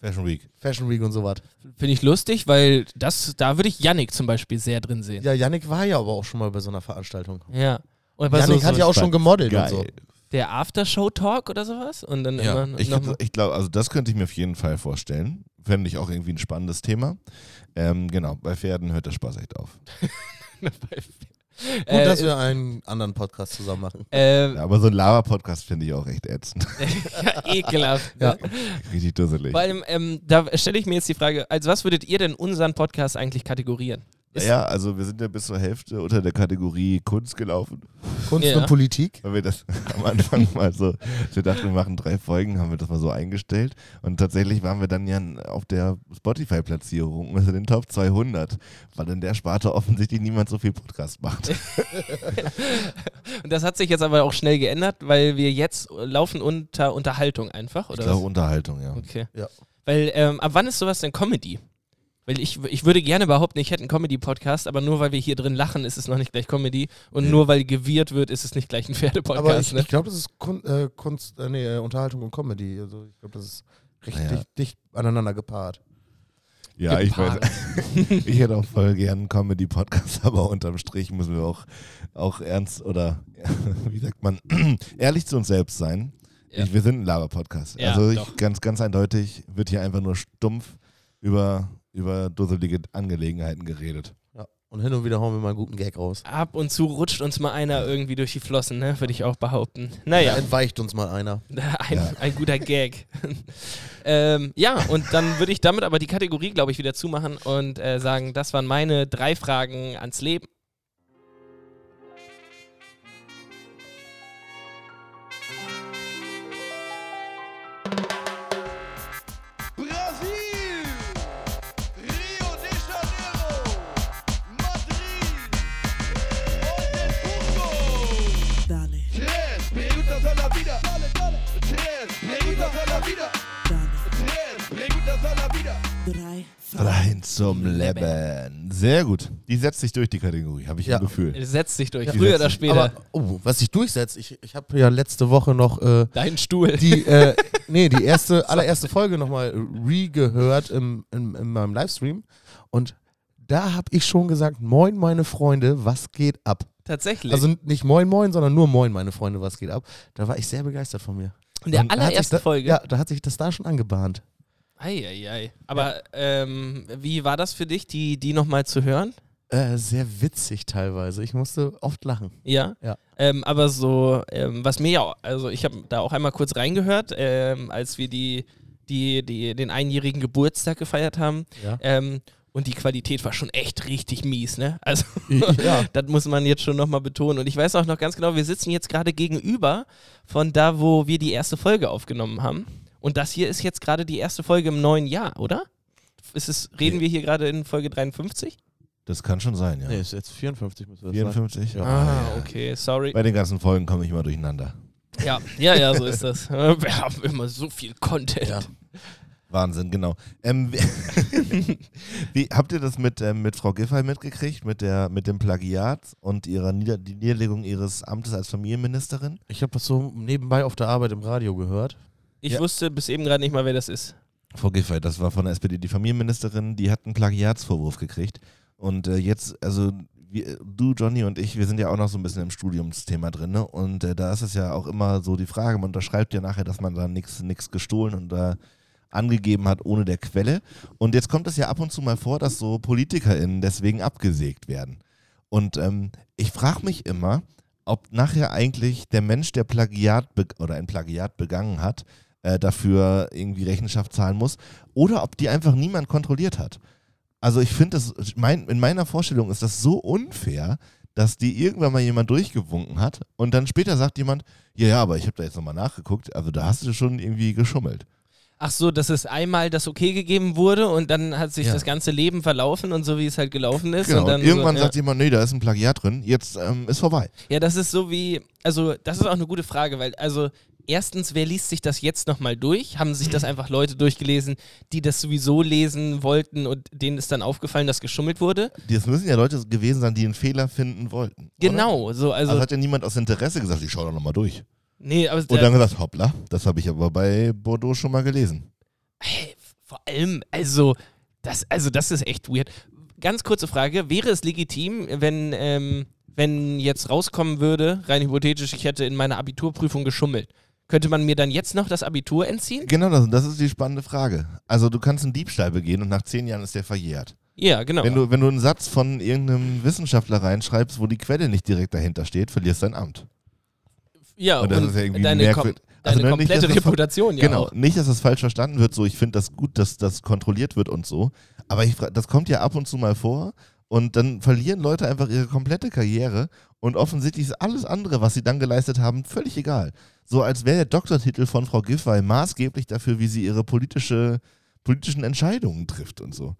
S1: Fashion Week.
S3: Fashion Week und sowas.
S4: Finde ich lustig, weil das, da würde ich Yannick zum Beispiel sehr drin sehen.
S3: Ja, Yannick war ja aber auch schon mal bei so einer Veranstaltung.
S4: Ja. Und aber so,
S3: Yannick hat
S4: so
S3: ja auch schon gemodelt
S1: Geil.
S3: und so.
S4: der Aftershow-Talk oder sowas? Und dann
S3: Ja,
S4: immer
S1: Ich,
S4: noch
S1: ich glaube, also das könnte ich mir auf jeden Fall vorstellen. Fände ich auch irgendwie ein spannendes Thema. Ähm, genau, bei Pferden hört der Spaß echt auf.
S3: Gut,
S4: äh,
S3: dass wir einen anderen Podcast zusammen machen.
S4: äh,
S1: Ja, aber so ein Lava-Podcast finde ich auch echt ätzend.
S4: ja, ekelhaft.
S3: Ja.
S4: ne?
S1: Richtig dusselig.
S4: Vor allem, ähm, da stelle ich mir jetzt die Frage, als was würdet ihr denn unseren Podcast eigentlich kategorieren? Ist-
S1: Ja, also wir sind ja bis zur Hälfte unter der Kategorie Kunst gelaufen,
S3: Kunst
S4: Ja.
S3: und Politik.
S1: weil wir das am Anfang mal so, wir dachten, wir machen drei Folgen, haben wir das mal so eingestellt und tatsächlich waren wir dann ja auf der Spotify-Platzierung, also den Top 200, weil in der Sparte offensichtlich niemand so viel Podcast macht.
S4: Und das hat sich jetzt aber auch schnell geändert, weil wir jetzt laufen unter Unterhaltung einfach,
S1: Ich
S4: oder
S1: glaube
S4: was?
S1: Unterhaltung, ja.
S4: Okay.
S3: Ja.
S4: Weil, ähm, ab wann ist sowas denn Comedy? Weil ich, ich würde gerne behaupten, ich hätte einen Comedy-Podcast, aber nur weil wir hier drin lachen, ist es noch nicht gleich Comedy. Und
S1: Nee.
S4: nur weil gewirrt wird, ist es nicht gleich ein
S3: Aber
S4: Pferdepodcast.
S3: ich,
S4: ne?
S3: ich glaube, das ist Kun äh, Kunst, äh, nee, äh, Unterhaltung und Comedy. Also ich glaube, das ist richtig
S1: Ja.
S3: dicht, dicht aneinander gepaart.
S1: Ja, ich weiß. Ich hätte auch voll gern einen Comedy-Podcast, aber unterm Strich müssen wir auch, auch ernst oder wie sagt man, ehrlich zu uns selbst sein.
S4: Ja.
S1: Ich, wir sind ein Laber-Podcast.
S4: Ja,
S1: also ich, ganz, ganz eindeutig wird hier einfach nur stumpf über, über dusselige Angelegenheiten geredet.
S3: Ja. Und hin und wieder hauen wir mal einen guten Gag raus.
S4: Ab und zu rutscht uns mal einer irgendwie durch die Flossen, ne? würde ich auch behaupten.
S3: Da
S4: Naja,
S3: entweicht uns mal einer.
S4: ein,
S1: Ja.
S4: ein guter Gag. ähm, ja, und dann würde ich damit aber die Kategorie, glaube ich, wieder zumachen und äh, sagen, das waren meine drei Fragen ans Leben.
S6: Drei,
S1: Rein zum Leben. Sehr gut. Die setzt sich durch die Kategorie, habe ich
S3: Ja.
S1: ein Gefühl.
S4: Setzt sich durch,
S1: Ja.
S4: früher oder später.
S3: Aber, oh, was sich durchsetzt, ich, ich habe ja letzte Woche noch äh,
S4: Dein Stuhl.
S3: die, äh, nee, die erste, allererste Folge nochmal re-gehört im, in, in meinem Livestream. Und da habe ich schon gesagt, moin meine Freunde, was geht ab?
S4: Tatsächlich.
S3: Also nicht moin moin, sondern nur moin meine Freunde, was geht ab? Da war ich sehr begeistert von mir.
S4: in der allerersten
S3: da,
S4: Folge.
S3: Ja, da hat sich das da schon angebahnt.
S4: Eieiei. Aber ähm, wie war das für dich, die, die nochmal zu hören?
S3: Äh, sehr witzig teilweise. Ich musste oft lachen.
S4: Ja.
S3: Ja.
S4: Ähm, aber so, ähm, was mir ja, auch- also ich habe da auch einmal kurz reingehört, ähm, als wir die, die, die, den einjährigen Geburtstag gefeiert haben.
S3: Ja.
S4: Ähm, und die Qualität war schon echt richtig mies, ne? Also,
S3: ja.
S4: das muss man jetzt schon nochmal betonen. Und ich weiß auch noch ganz genau, wir sitzen jetzt gerade gegenüber von da, wo wir die erste Folge aufgenommen haben. Und das hier ist jetzt gerade die erste Folge im neuen Jahr, oder? Ist es, reden wir hier gerade in Folge 53?
S1: Das kann schon sein, ja.
S3: Nee, ist jetzt 54 müsste das sein.
S1: 54?
S3: Ja.
S4: Ah, okay, sorry.
S1: Bei den ganzen Folgen komme ich immer durcheinander.
S4: Ja, ja, ja, so ist das. Wir haben immer so viel Content.
S3: Ja.
S1: Wahnsinn, genau. Ähm, wie, wie, habt ihr das mit, ähm, mit Frau Giffey mitgekriegt, mit, der, mit dem Plagiat und ihrer Nieder die Niederlegung ihres Amtes als Familienministerin?
S3: Ich habe das so nebenbei auf der Arbeit im Radio gehört.
S4: Ich
S1: Ja.
S4: wusste bis eben gerade nicht mal, wer das ist.
S1: Frau Giffey, das war von der SPD die Familienministerin, die hat einen Plagiatsvorwurf gekriegt. Und äh, jetzt, also wir, du, Johnny und ich, wir sind ja auch noch so ein bisschen im Studiumsthema drin. Ne? Und äh, da ist es ja auch immer so die Frage, man unterschreibt ja nachher, dass man da nichts gestohlen und da angegeben hat ohne der Quelle. Und jetzt kommt es ja ab und zu mal vor, dass so PolitikerInnen deswegen abgesägt werden. Und ähm, ich frage mich immer, ob nachher eigentlich der Mensch, der Plagiat oder ein Plagiat begangen hat, äh, dafür irgendwie Rechenschaft zahlen muss oder ob die einfach niemand kontrolliert hat. Also ich finde das, mein, in meiner Vorstellung ist das so unfair, dass die irgendwann mal jemand durchgewunken hat und dann später sagt jemand, ja, ja, aber ich habe da jetzt nochmal nachgeguckt, also da hast du schon irgendwie geschummelt.
S4: Ach so, dass es einmal das okay gegeben wurde und dann hat sich
S3: Ja.
S4: das ganze Leben verlaufen und so wie es halt gelaufen ist.
S1: Genau.
S4: und dann
S1: irgendwann
S4: so,
S1: sagt
S4: ja.
S1: jemand, nee, da ist ein Plagiat drin, jetzt ähm, ist vorbei.
S4: ja, das ist so wie, also das ist auch eine gute Frage, weil also erstens, wer liest sich das jetzt nochmal durch? Haben sich das einfach Leute durchgelesen, die das sowieso lesen wollten und denen ist dann aufgefallen, dass geschummelt wurde?
S1: Das müssen ja Leute gewesen sein, die einen Fehler finden wollten. Oder?
S4: Genau, so
S1: Also,
S4: also,
S1: hat ja niemand aus Interesse gesagt, ich schau doch nochmal durch.
S4: nee, aber
S1: Und dann gesagt, hoppla, das habe ich aber bei Bordeaux schon mal gelesen.
S4: Hey, vor allem, also das, also das ist echt weird. Ganz kurze Frage: Wäre es legitim, wenn, ähm, wenn jetzt rauskommen würde, rein hypothetisch, ich hätte in meiner Abiturprüfung geschummelt? Könnte man mir dann jetzt noch das Abitur entziehen?
S1: Genau, das, das ist die spannende Frage. Also du kannst einen Diebstahl begehen und nach zehn Jahren ist der verjährt.
S4: Ja, genau.
S1: Wenn, du, wenn du einen Satz von irgendeinem Wissenschaftler reinschreibst, wo die Quelle nicht direkt dahinter steht, verlierst dein Amt.
S4: ja,
S1: Und das ist ja irgendwie
S4: deine, kom deine
S1: Also, ne, nicht,
S4: komplette
S1: das-
S4: Reputation, ja.
S1: genau,
S4: Auch.
S1: nicht, dass das falsch verstanden wird, so ich finde das gut, dass das kontrolliert wird und so. Aber ich, das kommt ja ab und zu mal vor und dann verlieren Leute einfach ihre komplette Karriere und offensichtlich ist alles andere, was sie dann geleistet haben, völlig egal. So als wäre der Doktortitel von Frau Giffey maßgeblich dafür, wie sie ihre politische, politischen Entscheidungen trifft und so.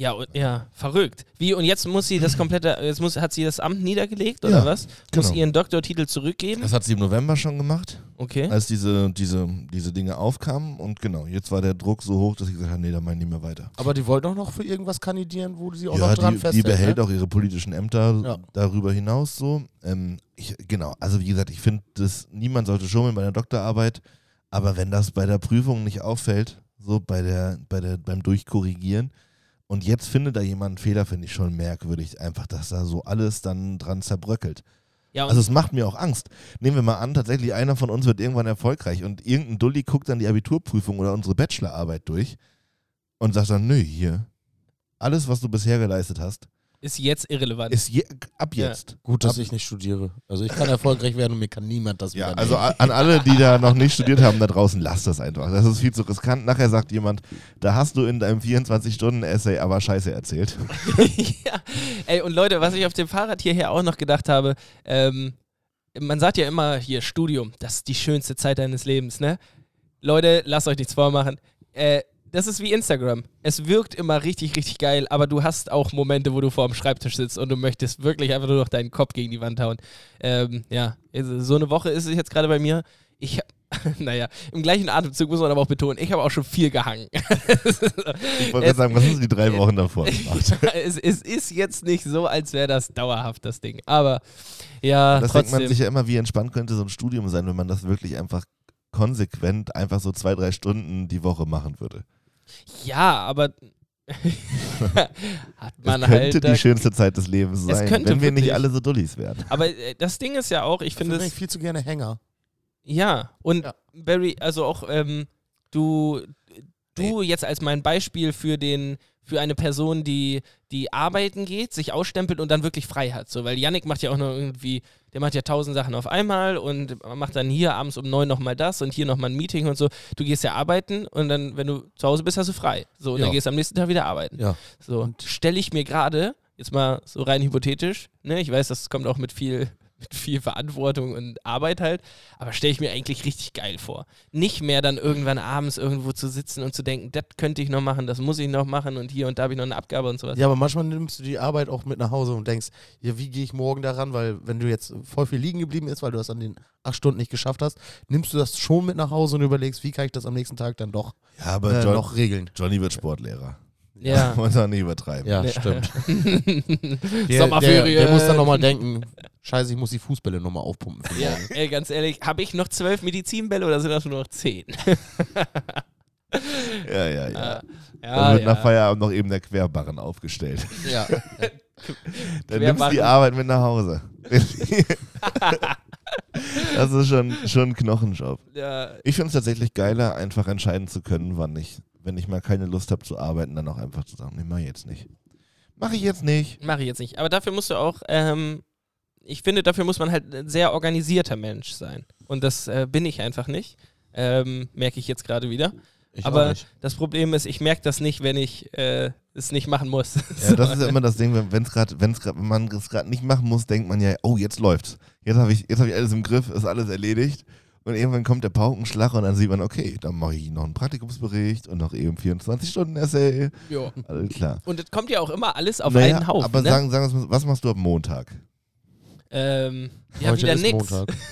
S4: Ja, und, ja, verrückt. Wie, und jetzt muss sie das komplette, jetzt muss, hat sie das Amt niedergelegt oder
S1: Ja,
S4: was? Muss
S1: genau.
S4: ihren Doktortitel zurückgeben?
S1: Das hat sie im November schon gemacht,
S4: Okay.
S1: als diese, diese, diese Dinge aufkamen und genau, jetzt war der Druck so hoch, dass ich gesagt habe, nee, da meine ich nicht mehr weiter.
S3: Aber die wollten auch noch für irgendwas kandidieren, wo sie auch
S1: ja,
S3: noch dran
S1: die, die
S3: festhält.
S1: behält
S3: ne?
S1: auch ihre politischen Ämter
S3: Ja.
S1: darüber hinaus so. Ähm, ich, genau, also wie gesagt, ich finde, dass niemand sollte schummeln bei der Doktorarbeit, aber wenn das bei der Prüfung nicht auffällt, so bei der, bei der, beim Durchkorrigieren, und jetzt findet da jemand einen Fehler, finde ich schon merkwürdig, einfach, dass da so alles dann dran zerbröckelt.
S4: Ja,
S1: Also es macht mir auch Angst. Nehmen wir mal an, tatsächlich einer von uns wird irgendwann erfolgreich und irgendein Dulli guckt dann die Abiturprüfung oder unsere Bachelorarbeit durch und sagt dann, nö, hier, alles, was du bisher geleistet hast,
S4: ist jetzt irrelevant.
S1: ist je, ab
S4: Ja.
S1: jetzt.
S3: Gut, dass
S1: Ab-
S3: ich nicht studiere. Also ich kann erfolgreich werden und mir kann niemand das
S1: Ja, also
S3: nehmen.
S1: an alle, die da noch nicht studiert haben da draußen, lasst das einfach. Das ist viel zu riskant. Nachher sagt jemand, da hast du in deinem 24-Stunden-Essay aber Scheiße erzählt.
S4: ja, ey, und Leute, was ich auf dem Fahrrad hierher auch noch gedacht habe, ähm, man sagt ja immer hier Studium, das ist die schönste Zeit deines Lebens, ne? Leute, lasst euch nichts vormachen. Äh, das ist wie Instagram. Es wirkt immer richtig, richtig geil, aber du hast auch Momente, wo du vor dem Schreibtisch sitzt und du möchtest wirklich einfach nur noch deinen Kopf gegen die Wand hauen. Ähm, ja, also so eine Woche ist es jetzt gerade bei mir. Ich, naja, im gleichen Atemzug muss man aber auch betonen, ich habe auch schon viel gehangen.
S1: Ich wollte gerade sagen, was hast du die drei Wochen davor gemacht?
S4: es, es ist jetzt nicht so, als wäre das dauerhaft, das Ding. Aber ja,
S1: Das denkt man
S4: trotzdem.
S1: sich ja immer, wie entspannt könnte so ein Studium sein, wenn man das wirklich einfach konsequent einfach so zwei, drei Stunden die Woche machen würde.
S4: Ja, aber hat
S1: Das
S4: man
S1: könnte
S4: halt.
S1: die schönste Zeit des Lebens
S4: Es
S1: sein,
S4: könnte
S1: wenn wir nicht alle so Dullis wären.
S4: aber äh, das Ding ist ja auch, ich finde
S3: bin ich
S4: es.
S3: viel zu gerne Hänger.
S4: Ja, und
S3: Ja.
S4: Barry, also auch ähm, du, du jetzt als mein Beispiel für den für eine Person, die, die arbeiten geht, sich ausstempelt und dann wirklich frei hat. So, weil Yannick macht ja auch noch irgendwie, der macht ja tausend Sachen auf einmal und macht dann hier abends um neun nochmal das und hier nochmal ein Meeting und so. Du gehst ja arbeiten und dann, wenn du zu Hause bist, hast du frei. So, und
S3: Ja.
S4: dann gehst du am nächsten Tag wieder arbeiten.
S3: Ja.
S4: So, stelle ich mir gerade, jetzt mal so rein hypothetisch, ne, ich weiß, das kommt auch mit viel, mit viel Verantwortung und Arbeit halt, aber stelle ich mir eigentlich richtig geil vor. Nicht mehr dann irgendwann abends irgendwo zu sitzen und zu denken, das könnte ich noch machen, das muss ich noch machen und hier und da habe ich noch eine Abgabe und sowas.
S3: Ja, aber manchmal nimmst du die Arbeit auch mit nach Hause und denkst, ja, wie gehe ich morgen daran? Weil wenn du jetzt voll viel liegen geblieben ist, weil du das an den acht Stunden nicht geschafft hast, nimmst du das schon mit nach Hause und überlegst, wie kann ich das am nächsten Tag dann doch
S1: Ja, aber
S3: äh,
S1: John,
S3: noch regeln.
S1: Johnny wird Sportlehrer.
S4: Ja.
S1: Muss man nicht übertreiben.
S3: Ja, stimmt. Der,
S4: Sommerferien.
S3: Der, der muss dann nochmal denken, scheiße, ich muss die Fußbälle nochmal aufpumpen
S4: Ja, ey, ganz ehrlich, habe ich noch zwölf Medizinbälle oder sind das nur noch zehn?
S1: Ja, ja, ja. Dann
S4: ja,
S1: wird nach
S4: ja.
S1: Feierabend noch eben der Querbarren aufgestellt.
S3: Ja.
S1: Dann nimmst du die. Arbeit mit nach Hause. das ist schon, schon ein Knochenjob.
S4: ja,
S1: Ich finde es tatsächlich geiler, einfach entscheiden zu können, wann ich, wenn ich mal keine Lust habe zu arbeiten, dann auch einfach zu sagen, nee, mach ich jetzt nicht. Mach ich jetzt nicht.
S4: Mache ich jetzt nicht. Aber dafür musst du auch, ähm, ich finde, dafür muss man halt ein sehr organisierter Mensch sein. Und das äh, bin ich einfach nicht. Ähm, merke ich jetzt gerade wieder.
S3: Ich
S4: Aber das Problem ist, ich merke das nicht, wenn ich äh, es nicht machen muss.
S1: Ja, das ist ja immer das Ding, wenn, wenn's grad, wenn's grad, wenn man es gerade nicht machen muss, denkt man ja, oh, jetzt läuft's. Jetzt habe ich, jetzt hab ich alles im Griff, ist alles erledigt. Und irgendwann kommt der Paukenschlag und dann sieht man, okay, dann mache ich noch einen Praktikumsbericht und noch eben 24-Stunden-Essay.
S4: Ja.
S1: Alles klar.
S4: Und das kommt ja auch immer alles auf
S1: Naja,
S4: einen Haufen.
S1: aber
S4: ne?
S1: sagen, sagen was machst du am Montag?
S4: Ähm, ja,
S3: Heute
S4: wieder
S3: ist
S4: nix.
S3: Montag.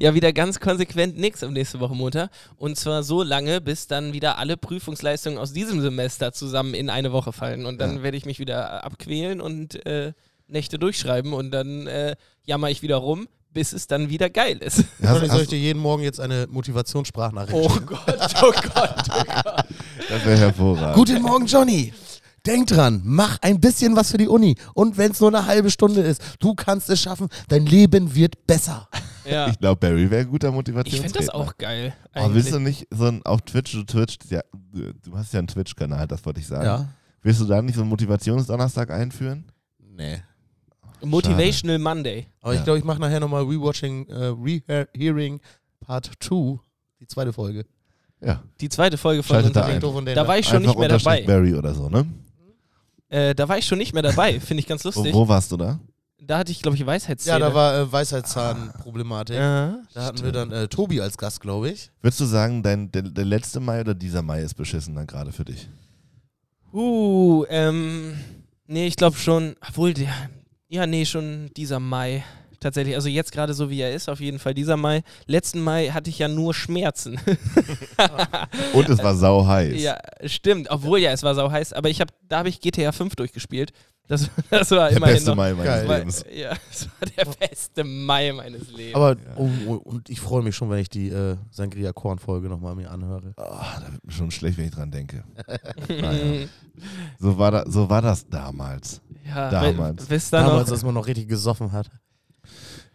S4: Ja, wieder ganz konsequent nix am nächste Woche Montag. Und zwar so lange, bis dann wieder alle Prüfungsleistungen aus diesem Semester zusammen in eine Woche fallen. Und dann
S1: Ja.
S4: werde ich mich wieder abquälen und äh, Nächte durchschreiben und dann äh, jammer ich wieder rum, bis es dann wieder geil ist.
S1: Hast,
S3: Soll ich dir jeden Morgen jetzt eine Motivationssprachnachricht
S4: Oh? Gott, oh Gott, oh Gott.
S1: das wäre hervorragend.
S3: Guten Morgen, Johnny. Denk dran, mach ein bisschen was für die Uni. Und wenn es nur eine halbe Stunde ist, du kannst es schaffen, dein Leben wird besser.
S4: Ja.
S1: Ich glaube, Barry wäre ein guter
S4: Ich
S1: Motivationsredner.
S4: finde das auch geil.
S1: Aber
S4: eigentlich.
S1: willst du nicht so ein, auf Twitch, du Twitch, ja, du hast ja einen Twitch-Kanal, das wollte ich sagen. Willst du da nicht so einen Motivationsdonnerstag einführen?
S3: Nee.
S4: Motivational Monday.
S3: Aber
S1: Ja.
S3: ich glaube, ich mache nachher nochmal Rewatching, äh, Rehearing Part 2, die zweite Folge.
S1: Ja.
S4: Die zweite Folge von
S1: Schaltet da ein.
S4: Da war ich schon
S1: Einfach
S4: nicht mehr dabei.
S1: Barry oder so, ne?
S4: Äh, da war ich schon nicht mehr dabei. Finde ich ganz
S1: Wo,
S4: lustig.
S1: wo warst du da?
S4: Da hatte ich, glaube ich,
S3: ja,
S4: Weisheitszähne.
S3: da war äh, Weisheitszahnproblematik.
S4: Ja.
S3: Da hatten wir dann äh, Tobi als Gast, glaube ich.
S1: Würdest du sagen, dein, der, der letzte Mai oder dieser Mai ist beschissen dann gerade für dich?
S4: Uh, ähm, nee, ich glaube schon, obwohl der, ja, nee, schon dieser Mai. Tatsächlich, also jetzt gerade so wie er ist, auf jeden Fall dieser Mai. Letzten Mai hatte ich ja nur Schmerzen.
S1: Und es war sau heiß.
S4: ja, stimmt. Obwohl ja, es war sau heiß, aber ich habe, da habe ich GTA 5 durchgespielt. Das, das war
S1: Der
S4: immerhin
S1: beste
S4: noch,
S1: Mai meines
S3: Geil.
S4: war,
S1: Lebens.
S4: ja, das war der beste Mai meines Lebens.
S3: Aber, oh, oh, und ich freue mich schon, wenn ich die äh, Sangria Korn-Folge nochmal mir anhöre.
S1: Ah, da wird mir schon schlecht, wenn ich dran denke. Naja. So war, da, so war das damals.
S4: ja,
S1: Damals.
S4: Wisst ihr
S3: Damals,
S4: noch?
S3: als man noch richtig gesoffen hat.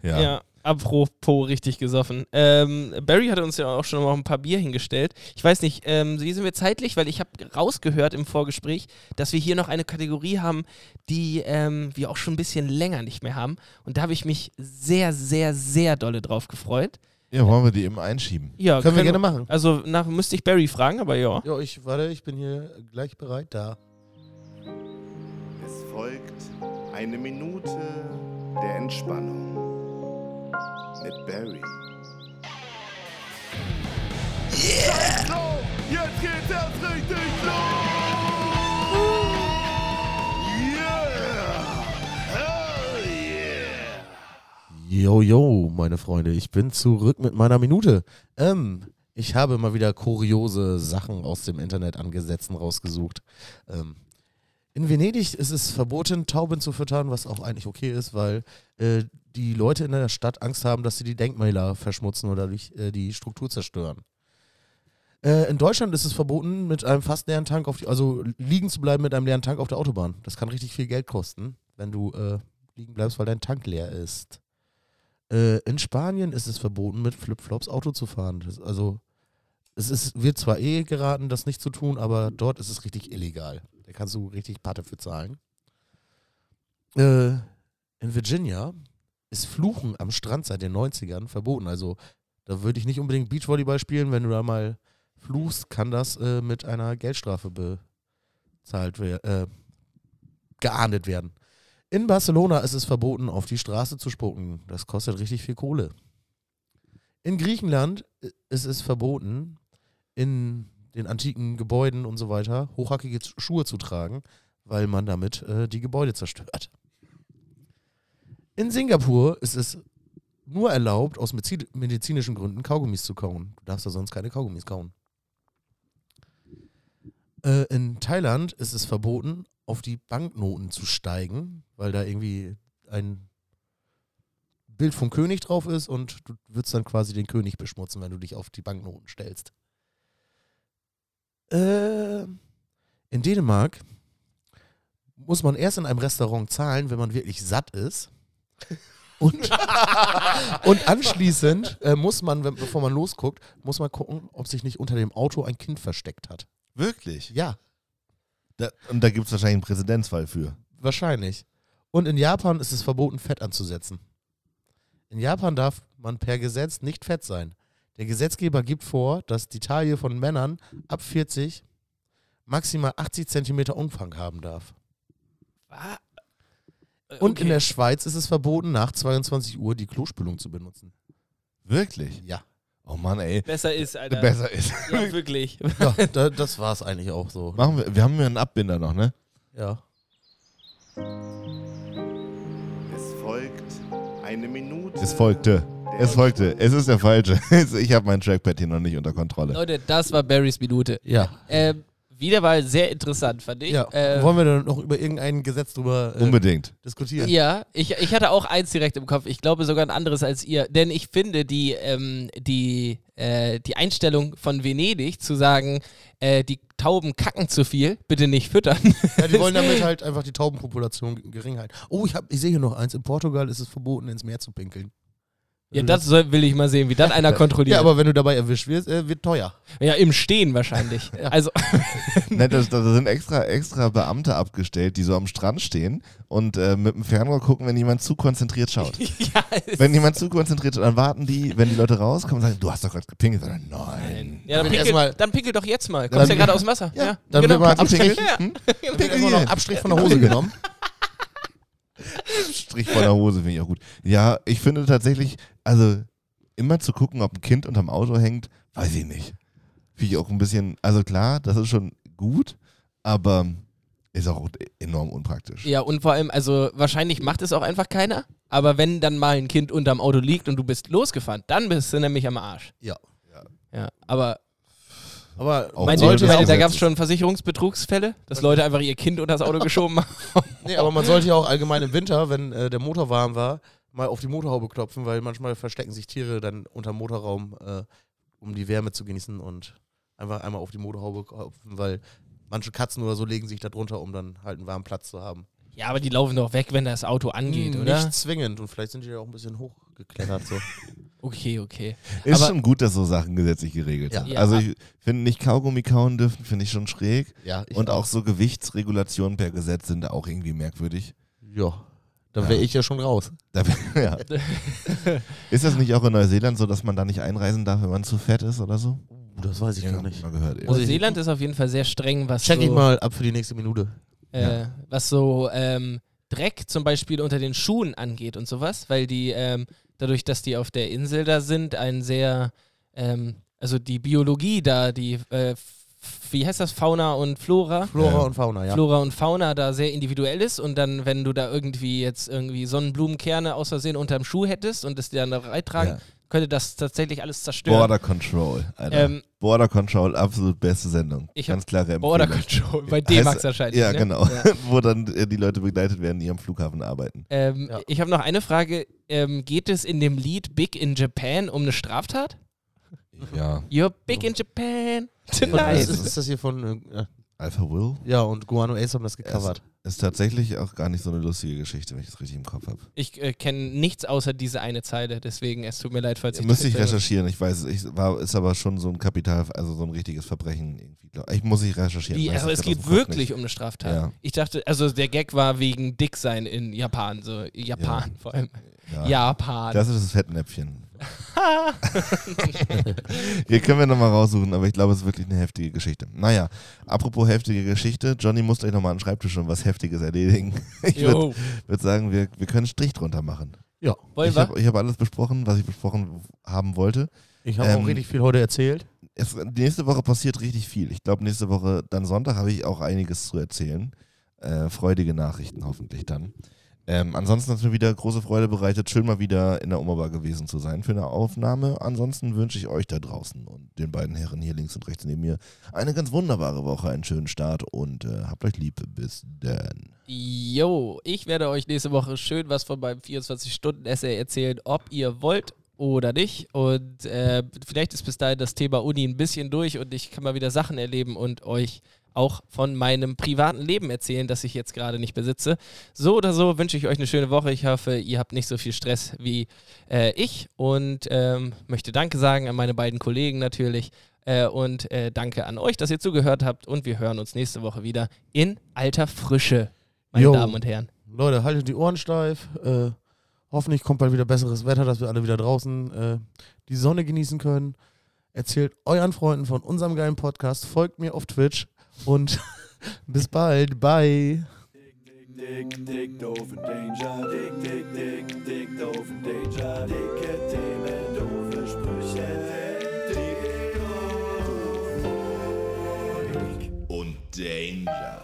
S1: Ja.
S4: Ja. apropos richtig gesoffen. Ähm, Barry hatte uns ja auch schon mal ein paar Bier hingestellt. Ich weiß nicht, ähm, wie sind wir zeitlich? Weil ich habe rausgehört im Vorgespräch, dass wir hier noch eine Kategorie haben, die ähm, wir auch schon ein bisschen länger nicht mehr haben. Und da habe ich mich sehr, sehr, sehr dolle drauf gefreut.
S1: ja, wollen wir die eben einschieben?
S4: Ja,
S3: Können wir gerne machen.
S4: Also nach, müsste ich Barry fragen, aber ja.
S3: Ja, ich warte, ich bin hier gleich bereit da.
S5: Es folgt eine Minute der Entspannung mit Barry. Yeah! Jetzt geht's erst richtig los! Yeah! Hell yeah!
S3: Yo, yo, meine Freunde, ich bin zurück mit meiner Minute. Ähm, ich habe mal wieder kuriose Sachen aus dem Internet an Gesetzen rausgesucht. Ähm, in Venedig ist es verboten, Tauben zu füttern, was auch eigentlich okay ist, weil äh, die Leute in der Stadt Angst haben, dass sie die Denkmäler verschmutzen oder durch, äh, die Struktur zerstören. Äh, in Deutschland ist es verboten, mit einem fast leeren Tank auf die, also liegen zu bleiben mit einem leeren Tank auf der Autobahn. Das kann richtig viel Geld kosten, wenn du äh, liegen bleibst, weil dein Tank leer ist. Äh, in Spanien ist es verboten, mit Flipflops Auto zu fahren. Das, also, es ist, wird zwar eh geraten, das nicht zu tun, aber dort ist es richtig illegal. Da kannst du richtig Patte für zahlen. Äh, in Virginia ist Fluchen am Strand seit den 90ern verboten. Also, da würde ich nicht unbedingt Beachvolleyball spielen. Wenn du da mal fluchst, kann das äh, mit einer Geldstrafe bezahlt werden, äh, geahndet werden. In Barcelona ist es verboten, auf die Straße zu spucken. Das kostet richtig viel Kohle. In Griechenland i- ist es verboten, in den antiken Gebäuden und so weiter hochhackige Schuhe zu tragen, weil man damit äh, die Gebäude zerstört. In Singapur ist es nur erlaubt, aus medizi- medizinischen Gründen Kaugummis zu kauen. Du darfst da sonst keine Kaugummis kauen. Äh, in Thailand ist es verboten, auf die Banknoten zu steigen, weil da irgendwie ein Bild vom König drauf ist und du würdest dann quasi den König beschmutzen, wenn du dich auf die Banknoten stellst. Äh, in Dänemark muss man erst in einem Restaurant zahlen, wenn man wirklich satt ist. Und, und anschließend äh, muss man, wenn, bevor man losguckt, muss man gucken, ob sich nicht unter dem Auto ein Kind versteckt hat.
S1: Wirklich?
S3: Ja,
S1: Da, und da gibt es wahrscheinlich einen Präzedenzfall für.
S3: wahrscheinlich. Und in Japan ist es verboten, Fett anzusetzen. In Japan darf man per Gesetz nicht fett sein. Der Gesetzgeber gibt vor, dass die Taille von Männern ab 40 maximal 80 Zentimeter Umfang haben darf.
S4: Wa- Äh,
S3: Und
S4: okay.
S3: in der Schweiz ist es verboten, nach 22 Uhr die Klospülung zu benutzen.
S1: Wirklich?
S3: Ja.
S1: Oh Mann, ey.
S4: besser ist, Alter.
S1: Besser ist.
S4: Ja, wirklich.
S3: Ja, da, das war es eigentlich auch so.
S1: Machen wir, wir haben hier einen Abbinder noch, ne?
S3: Ja.
S5: Es folgt eine Minute.
S1: Es folgte. Es folgte. Es ist der falsche. Ich habe mein Trackpad hier noch nicht unter Kontrolle.
S4: Leute, das war Barrys Minute.
S3: Ja.
S4: Ähm, wieder mal sehr interessant, fand ich.
S3: ja.
S4: Äh,
S3: Wollen wir dann noch über irgendein Gesetz drüber äh,
S1: Unbedingt.
S3: diskutieren?
S4: Ja, ich, ich hatte auch eins direkt im Kopf. Ich glaube sogar ein anderes als ihr. Denn ich finde die, ähm, die, äh, die Einstellung von Venedig zu sagen, äh, die Tauben kacken zu viel, bitte nicht füttern.
S3: Ja, die wollen damit halt einfach die Taubenpopulation gering halten. Oh, ich, hab, ich sehe hier noch eins. In Portugal ist es verboten, ins Meer zu pinkeln.
S4: Ja, das soll, will ich mal sehen, wie das einer kontrolliert.
S3: Ja, aber wenn du dabei erwischt wirst, äh, wird teuer.
S4: ja, im Stehen wahrscheinlich. Also,
S1: Ne, da sind extra, extra Beamte abgestellt, die so am Strand stehen und äh, mit dem Fernrohr gucken, wenn jemand zu konzentriert schaut.
S4: ja,
S1: Wenn jemand zu konzentriert schaut, dann warten die, wenn die Leute rauskommen, sagen, du hast doch gerade gepinkelt. Sagen, Nein.
S4: ja, dann,
S3: Wenn
S4: pinkel, dann pinkel doch jetzt mal.
S1: Dann-
S4: Kommst ja gerade aus dem Wasser. Ja,
S3: Dann
S4: genau.
S3: wird mal
S1: Abstrich.
S3: Abstrich,
S1: Hm?
S3: dann wird
S1: Pinkel
S3: erstmal noch. Abstrich von der Hose genommen.
S1: Strich von der Hose finde ich auch gut. Ja, ich finde tatsächlich, also immer zu gucken, ob ein Kind unterm Auto hängt, weiß ich nicht. Finde ich auch ein bisschen, also klar, das ist schon gut, aber ist auch enorm unpraktisch.
S4: Ja, und vor allem, also wahrscheinlich macht es auch einfach keiner. Aber wenn dann mal ein Kind unterm Auto liegt und du bist losgefahren, dann bist du nämlich am Arsch.
S3: Ja.
S4: Ja, aber
S3: Aber
S1: Auch
S4: meine,
S1: Zoll
S4: meine,
S1: des
S4: da gab es schon Versicherungsbetrugsfälle, dass Leute einfach ihr Kind unter das Auto geschoben haben.
S3: Nee, aber man sollte ja auch allgemein im Winter, wenn äh, der Motor warm war, mal auf die Motorhaube klopfen, weil manchmal verstecken sich Tiere dann unterm Motorraum, äh, um die Wärme zu genießen und einfach einmal auf die Motorhaube klopfen, weil manche Katzen oder so legen sich da drunter, um dann halt einen warmen Platz zu haben.
S4: Ja, aber die laufen doch weg, wenn das Auto angeht,
S3: Hm,
S4: oder?
S3: Nicht zwingend und vielleicht sind die ja auch ein bisschen hochgeklettert. So.
S4: Okay, okay.
S1: Ist
S4: Aber-
S1: schon gut, dass so Sachen gesetzlich geregelt
S3: Ja.
S1: sind.
S4: Ja.
S1: Also ich finde nicht Kaugummi kauen dürfen, finde ich schon schräg.
S3: Ja, ich
S1: Und auch so Gewichtsregulationen per Gesetz sind auch irgendwie merkwürdig.
S3: Ja, da
S1: Ja.
S3: wäre ich ja schon raus.
S1: Da, ja. ist das nicht auch in Neuseeland so, dass man da nicht einreisen darf, wenn man zu fett ist oder so?
S3: Das weiß ich
S1: Ja,
S3: gar nicht.
S1: Mal gehört.
S3: Muss ich-
S4: Neuseeland ist auf jeden Fall sehr streng, was
S3: Check
S4: so,
S3: ich mal ab für die nächste Minute.
S4: äh,
S1: Ja.
S4: was so ähm, Dreck zum Beispiel unter den Schuhen angeht und sowas, weil die ähm, dadurch, dass die auf der Insel da sind, ein sehr, ähm, also die Biologie da, die, äh, wie heißt das, Fauna und Flora?
S3: Flora
S1: Ja.
S3: und Fauna, ja.
S4: Flora und Fauna da sehr individuell ist und dann, wenn du da irgendwie jetzt irgendwie Sonnenblumenkerne aus Versehen unterm Schuh hättest und das dir dann da reintragen,
S1: Ja.
S4: könnte das tatsächlich alles zerstören.
S1: Border Control, Alter.
S4: ähm,
S1: Border Control, absolut beste Sendung.
S4: Ich
S1: Ganz klare Empfehlung.
S4: Border Control, bei D-Max wahrscheinlich.
S1: Ja,
S4: ne?
S1: genau.
S4: Ja.
S1: Wo dann äh, die Leute begleitet werden, die am Flughafen arbeiten.
S4: Ähm,
S3: Ja.
S4: Ich habe noch eine Frage. Ähm, geht es in dem Lied Big in Japan um eine Straftat?
S1: Ja.
S4: You're big in Japan tonight.
S3: ist, ist das hier von, äh,
S1: Alpha Will
S3: ja, und Guano Ace haben das gecovert.
S1: ist tatsächlich auch gar nicht so eine lustige Geschichte, wenn ich das richtig im Kopf habe.
S4: Ich äh, kenne nichts außer diese eine Zeile, deswegen es tut mir leid, falls ich
S1: Müsste ich recherchieren. Ich weiß, es ich, war, ist aber schon so ein Kapital, also so ein richtiges Verbrechen irgendwie. glaub- Ich muss ich recherchieren. Weiß
S4: also es geht wirklich
S1: nicht.
S4: um eine Straftat.
S1: Ja.
S4: Ich dachte, also der Gag war wegen Dicksein in Japan, so Japan vor allem.
S1: Ja.
S4: Japan.
S1: Das ist das Fettnäpfchen. Hier können wir nochmal raussuchen, aber ich glaube, es ist wirklich eine heftige Geschichte. Naja, apropos heftige Geschichte, Johnny muss gleich nochmal an den Schreibtisch und was Heftiges erledigen. Ich würde würd sagen, wir, wir können einen Strich drunter machen.
S3: Ja,
S1: Ich habe hab alles besprochen, was ich besprochen haben wollte.
S3: ich habe
S1: Ähm,
S3: auch richtig viel heute erzählt.
S1: Es, nächste Woche passiert richtig viel. Ich glaube, nächste Woche, dann Sonntag, habe ich auch einiges zu erzählen. Äh, freudige Nachrichten hoffentlich dann. Ähm, ansonsten hat es mir wieder große Freude bereitet, schön mal wieder in der Oberbar gewesen zu sein für eine Aufnahme. Ansonsten wünsche ich euch da draußen und den beiden Herren hier links und rechts neben mir eine ganz wunderbare Woche, einen schönen Start und äh, habt euch lieb. Bis dann.
S4: Jo, ich werde euch nächste Woche schön was von meinem 24-Stunden-Essay erzählen, ob ihr wollt oder nicht. Und äh, vielleicht ist bis dahin das Thema Uni ein bisschen durch und ich kann mal wieder Sachen erleben und euch auch von meinem privaten Leben erzählen, das ich jetzt gerade nicht besitze. So oder so wünsche ich euch eine schöne Woche. Ich hoffe, ihr habt nicht so viel Stress wie äh, ich und ähm, möchte Danke sagen an meine beiden Kollegen natürlich. Äh, und äh, danke an euch, dass ihr zugehört habt. Und wir hören uns nächste Woche wieder in alter Frische, meine
S3: Jo.
S4: Damen und Herren.
S3: Leute, haltet die Ohren steif. Äh, hoffentlich kommt bald wieder besseres Wetter, dass wir alle wieder draußen äh, die Sonne genießen können. Erzählt euren Freunden von unserem geilen Podcast. Folgt mir auf Twitch und bis bald. Bye.
S2: Dick, dick, doofen Danger, dick, dick, dick, dick, doofen Danger, dicke Themen, doofe Sprüche, dick, doof, dick und Danger.